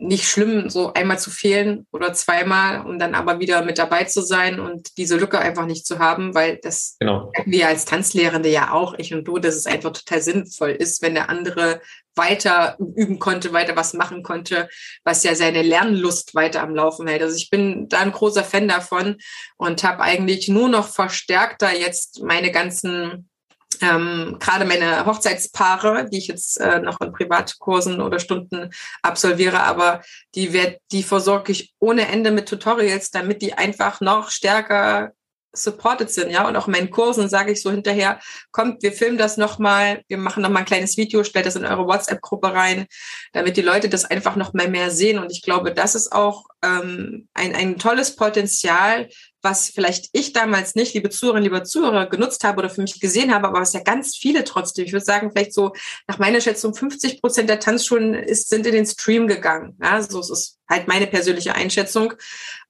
nicht schlimm, so einmal zu fehlen oder zweimal und dann aber wieder mit dabei zu sein und diese Lücke einfach nicht zu haben, weil das genau. wir als Tanzlehrende ja auch, ich und du, dass es einfach total sinnvoll ist, wenn der andere weiter üben konnte, weiter was machen konnte, was ja seine Lernlust weiter am Laufen hält. Also ich bin da ein großer Fan davon und habe eigentlich nur noch verstärkter jetzt meine ganzen ähm, gerade meine Hochzeitspaare, die ich jetzt äh, noch in Privatkursen oder Stunden absolviere, aber die werd, die versorge ich ohne Ende mit Tutorials, damit die einfach noch stärker supported sind, ja. Und auch in meinen Kursen sage ich so hinterher, kommt, wir filmen das nochmal, wir machen nochmal ein kleines Video, stellt das in eure WhatsApp-Gruppe rein, damit die Leute das einfach noch mal mehr sehen. Und ich glaube, das ist auch ähm, ein, ein tolles Potenzial, was vielleicht ich damals nicht, liebe Zuhörerinnen, liebe Zuhörer, genutzt habe oder für mich gesehen habe, aber was ja ganz viele trotzdem, ich würde sagen, vielleicht so nach meiner Schätzung 50 Prozent der Tanzschulen ist, sind in den Stream gegangen. Ja, so ist halt meine persönliche Einschätzung.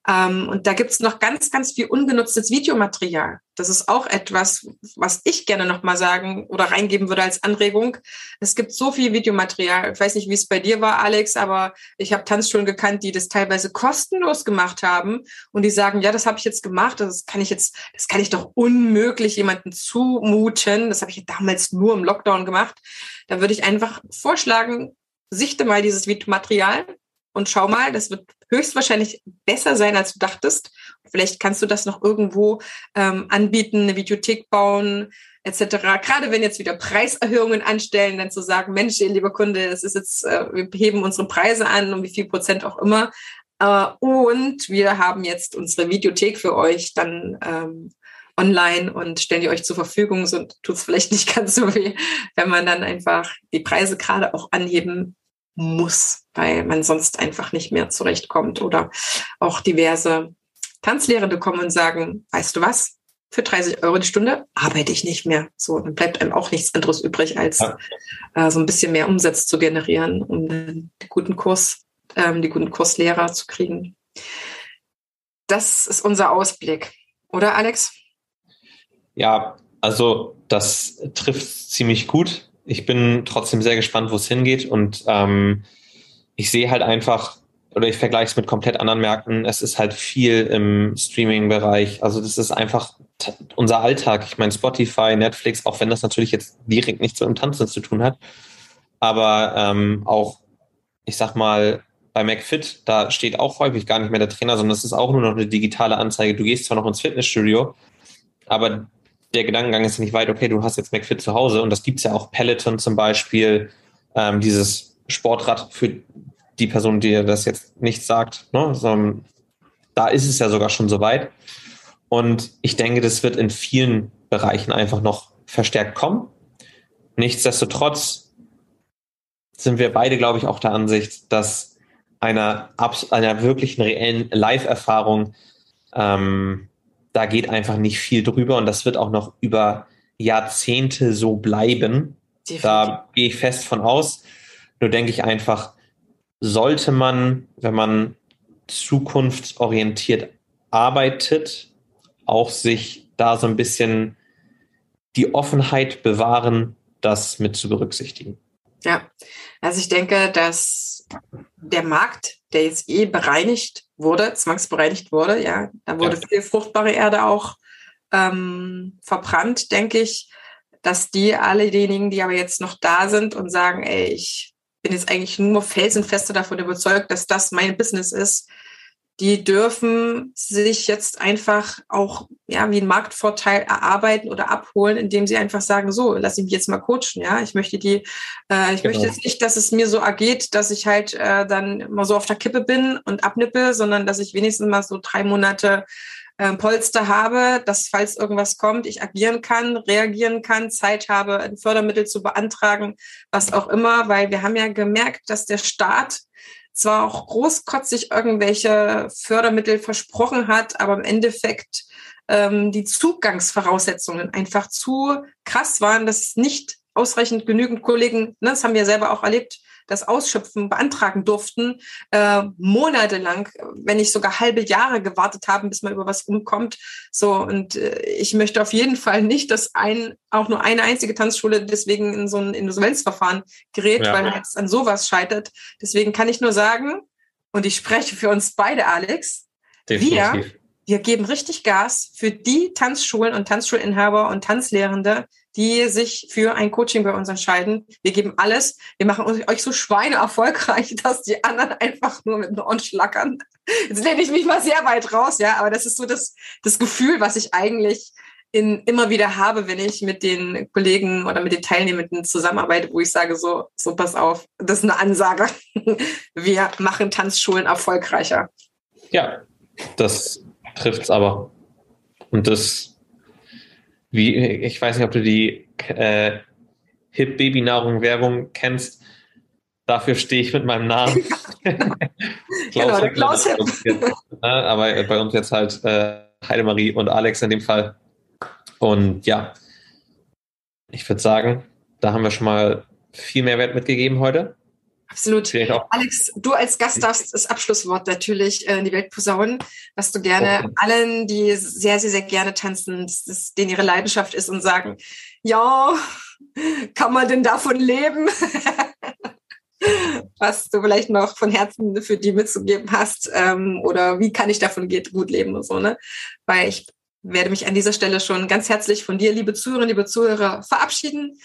Ähm, und da gibt's noch ganz, ganz viel ungenutztes Videomaterial. Das ist auch etwas, was ich gerne nochmal sagen oder reingeben würde als Anregung. Es gibt so viel Videomaterial. Ich weiß nicht, wie es bei dir war, Alex, aber ich habe Tanzschulen gekannt, die das teilweise kostenlos gemacht haben und die sagen, ja, das habe ich jetzt gemacht, das kann ich jetzt, das kann ich doch unmöglich jemandem zumuten. Das habe ich damals nur im Lockdown gemacht. Da würde ich einfach vorschlagen, sichte mal dieses Videomaterial und schau mal, das wird höchstwahrscheinlich besser sein, als du dachtest. Vielleicht kannst du das noch irgendwo ähm, anbieten, eine Videothek bauen, etc. Gerade wenn jetzt wieder Preiserhöhungen anstellen, dann zu sagen, Mensch, lieber Kunde, es ist jetzt, äh, wir heben unsere Preise an, um wie viel Prozent auch immer. Äh, und wir haben jetzt unsere Videothek für euch dann ähm, online und stellen die euch zur Verfügung. So tut es vielleicht nicht ganz so weh, wenn man dann einfach die Preise gerade auch anheben muss, weil man sonst einfach nicht mehr zurechtkommt. Oder auch diverse Tanzlehrende kommen und sagen, weißt du was, für 30 Euro die Stunde arbeite ich nicht mehr. So, dann bleibt einem auch nichts anderes übrig, als ja. äh, so ein bisschen mehr Umsatz zu generieren, um den guten Kurs, ähm, die guten Kurslehrer zu kriegen. Das ist unser Ausblick, oder Alex? Ja, also das trifft ziemlich gut ich bin trotzdem sehr gespannt, wo es hingeht und ähm, ich sehe halt einfach, oder ich vergleiche es mit komplett anderen Märkten, es ist halt viel im Streaming-Bereich. Also das ist einfach unser Alltag. Ich meine, Spotify, Netflix, auch wenn das natürlich jetzt direkt nichts mit dem Tanzen zu tun hat, aber ähm, auch, ich sag mal, bei McFit, da steht auch häufig gar nicht mehr der Trainer, sondern es ist auch nur noch eine digitale Anzeige. Du gehst zwar noch ins Fitnessstudio, aber der Gedankengang ist nicht weit, okay, du hast jetzt McFit zu Hause und das gibt's ja auch Peloton zum Beispiel, ähm, dieses Sportrad für die Person, die das jetzt nicht sagt, ne? sondern da ist es ja sogar schon so weit. Und ich denke, das wird in vielen Bereichen einfach noch verstärkt kommen. Nichtsdestotrotz sind wir beide, glaube ich, auch der Ansicht, dass einer, einer wirklichen reellen Live-Erfahrung ähm, da geht einfach nicht viel drüber und das wird auch noch über Jahrzehnte so bleiben. Definitiv. Da gehe ich fest von aus. Nur denke ich einfach, sollte man, wenn man zukunftsorientiert arbeitet, auch sich da so ein bisschen die Offenheit bewahren, das mit zu berücksichtigen. Ja, also ich denke, dass der Markt, der jetzt eh bereinigt wurde, zwangsbereinigt wurde. Ja, da wurde ja. viel fruchtbare Erde auch ähm, verbrannt, denke ich, dass die alle diejenigen, die aber jetzt noch da sind und sagen, ey, ich bin jetzt eigentlich nur felsenfester davon überzeugt, dass das mein Business ist, die dürfen sich jetzt einfach auch ja wie ein Marktvorteil erarbeiten oder abholen, indem sie einfach sagen, so, lass ich mich jetzt mal coachen, ja. Ich möchte die, äh, ich genau. möchte jetzt nicht, dass es mir so ergeht, dass ich halt äh, dann mal so auf der Kippe bin und abnippe, sondern dass ich wenigstens mal so drei Monate äh, Polster habe, dass falls irgendwas kommt, ich agieren kann, reagieren kann, Zeit habe, ein Fördermittel zu beantragen, was auch immer, weil wir haben ja gemerkt, dass der Staat zwar auch großkotzig irgendwelche Fördermittel versprochen hat, aber im Endeffekt ähm, die Zugangsvoraussetzungen einfach zu krass waren, dass nicht ausreichend genügend Kollegen, ne, das haben wir selber auch erlebt, das Ausschöpfen beantragen durften, äh, monatelang, wenn nicht sogar halbe Jahre gewartet haben, bis man über was rumkommt. So, und äh, ich möchte auf jeden Fall nicht, dass ein, auch nur eine einzige Tanzschule deswegen in so ein Insolvenzverfahren gerät, ja. weil es an sowas scheitert. Deswegen kann ich nur sagen, und ich spreche für uns beide, Alex, Definitiv. wir wir geben richtig Gas für die Tanzschulen und Tanzschulinhaber und Tanzlehrende, die sich für ein Coaching bei uns entscheiden. Wir geben alles. Wir machen euch so Schweine erfolgreich, dass die anderen einfach nur mit Ohren schlackern. Jetzt lehne ich mich mal sehr weit raus, ja, aber das ist so das, das Gefühl, was ich eigentlich in, immer wieder habe, wenn ich mit den Kollegen oder mit den Teilnehmenden zusammenarbeite, wo ich sage, so, so pass auf, das ist eine Ansage. Wir machen Tanzschulen erfolgreicher. Ja, das trifft es aber. Und das, wie, ich weiß nicht, ob du die äh, Hip Baby Nahrung Werbung kennst. Dafür stehe ich mit meinem Namen. Klaus genau, Klaus Hip. Ne? aber bei uns jetzt halt äh, Heidemarie und Alex in dem Fall. Und ja, ich würde sagen, da haben wir schon mal viel Mehrwert mitgegeben heute. Absolut. Alex, du als Gast darfst das Abschlusswort natürlich äh, in die Welt posaunen, was du gerne okay. allen, die sehr, sehr, sehr gerne tanzen, das, das, denen ihre Leidenschaft ist und sagen, ja, kann man denn davon leben? was du vielleicht noch von Herzen für die mitzugeben hast ähm, oder wie kann ich davon gut leben und so, ne? Weil ich werde mich an dieser Stelle schon ganz herzlich von dir, liebe Zuhörerinnen, liebe Zuhörer, verabschieden.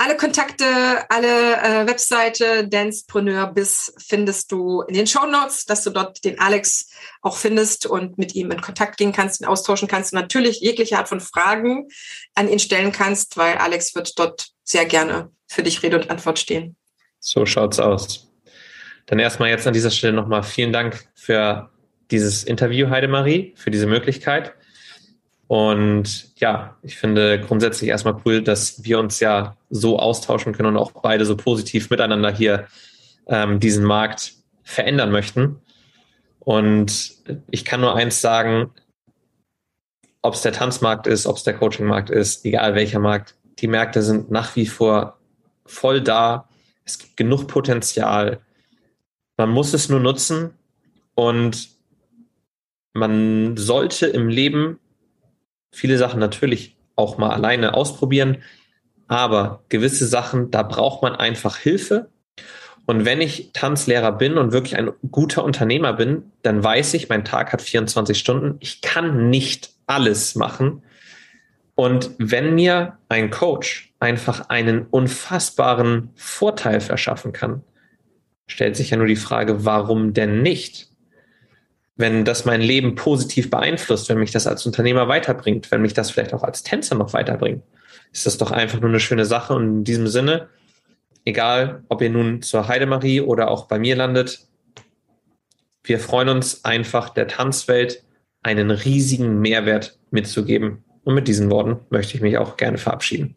Alle Kontakte, alle äh, Webseite Dancepreneur bis findest du in den Show Notes, dass du dort den Alex auch findest und mit ihm in Kontakt gehen kannst, ihn austauschen kannst und natürlich jegliche Art von Fragen an ihn stellen kannst, weil Alex wird dort sehr gerne für dich Rede und Antwort stehen. So schaut's aus. Dann erstmal jetzt an dieser Stelle nochmal vielen Dank für dieses Interview, Heidemarie, für diese Möglichkeit. Und ja, ich finde grundsätzlich erstmal cool, dass wir uns ja so austauschen können und auch beide so positiv miteinander hier ähm, diesen Markt verändern möchten. Und ich kann nur eins sagen, ob es der Tanzmarkt ist, ob es der Coachingmarkt ist, egal welcher Markt, die Märkte sind nach wie vor voll da. Es gibt genug Potenzial. Man muss es nur nutzen und man sollte im Leben viele Sachen natürlich auch mal alleine ausprobieren, aber gewisse Sachen, da braucht man einfach Hilfe. Und wenn ich Tanzlehrer bin und wirklich ein guter Unternehmer bin, dann weiß ich, mein Tag hat 24 Stunden. Ich kann nicht alles machen. Und wenn mir ein Coach einfach einen unfassbaren Vorteil verschaffen kann, stellt sich ja nur die Frage, warum denn nicht? Wenn das mein Leben positiv beeinflusst, wenn mich das als Unternehmer weiterbringt, wenn mich das vielleicht auch als Tänzer noch weiterbringt, ist das doch einfach nur eine schöne Sache. Und in diesem Sinne, egal ob ihr nun zur Heidemarie oder auch bei mir landet, wir freuen uns einfach der Tanzwelt einen riesigen Mehrwert mitzugeben. Und mit diesen Worten möchte ich mich auch gerne verabschieden.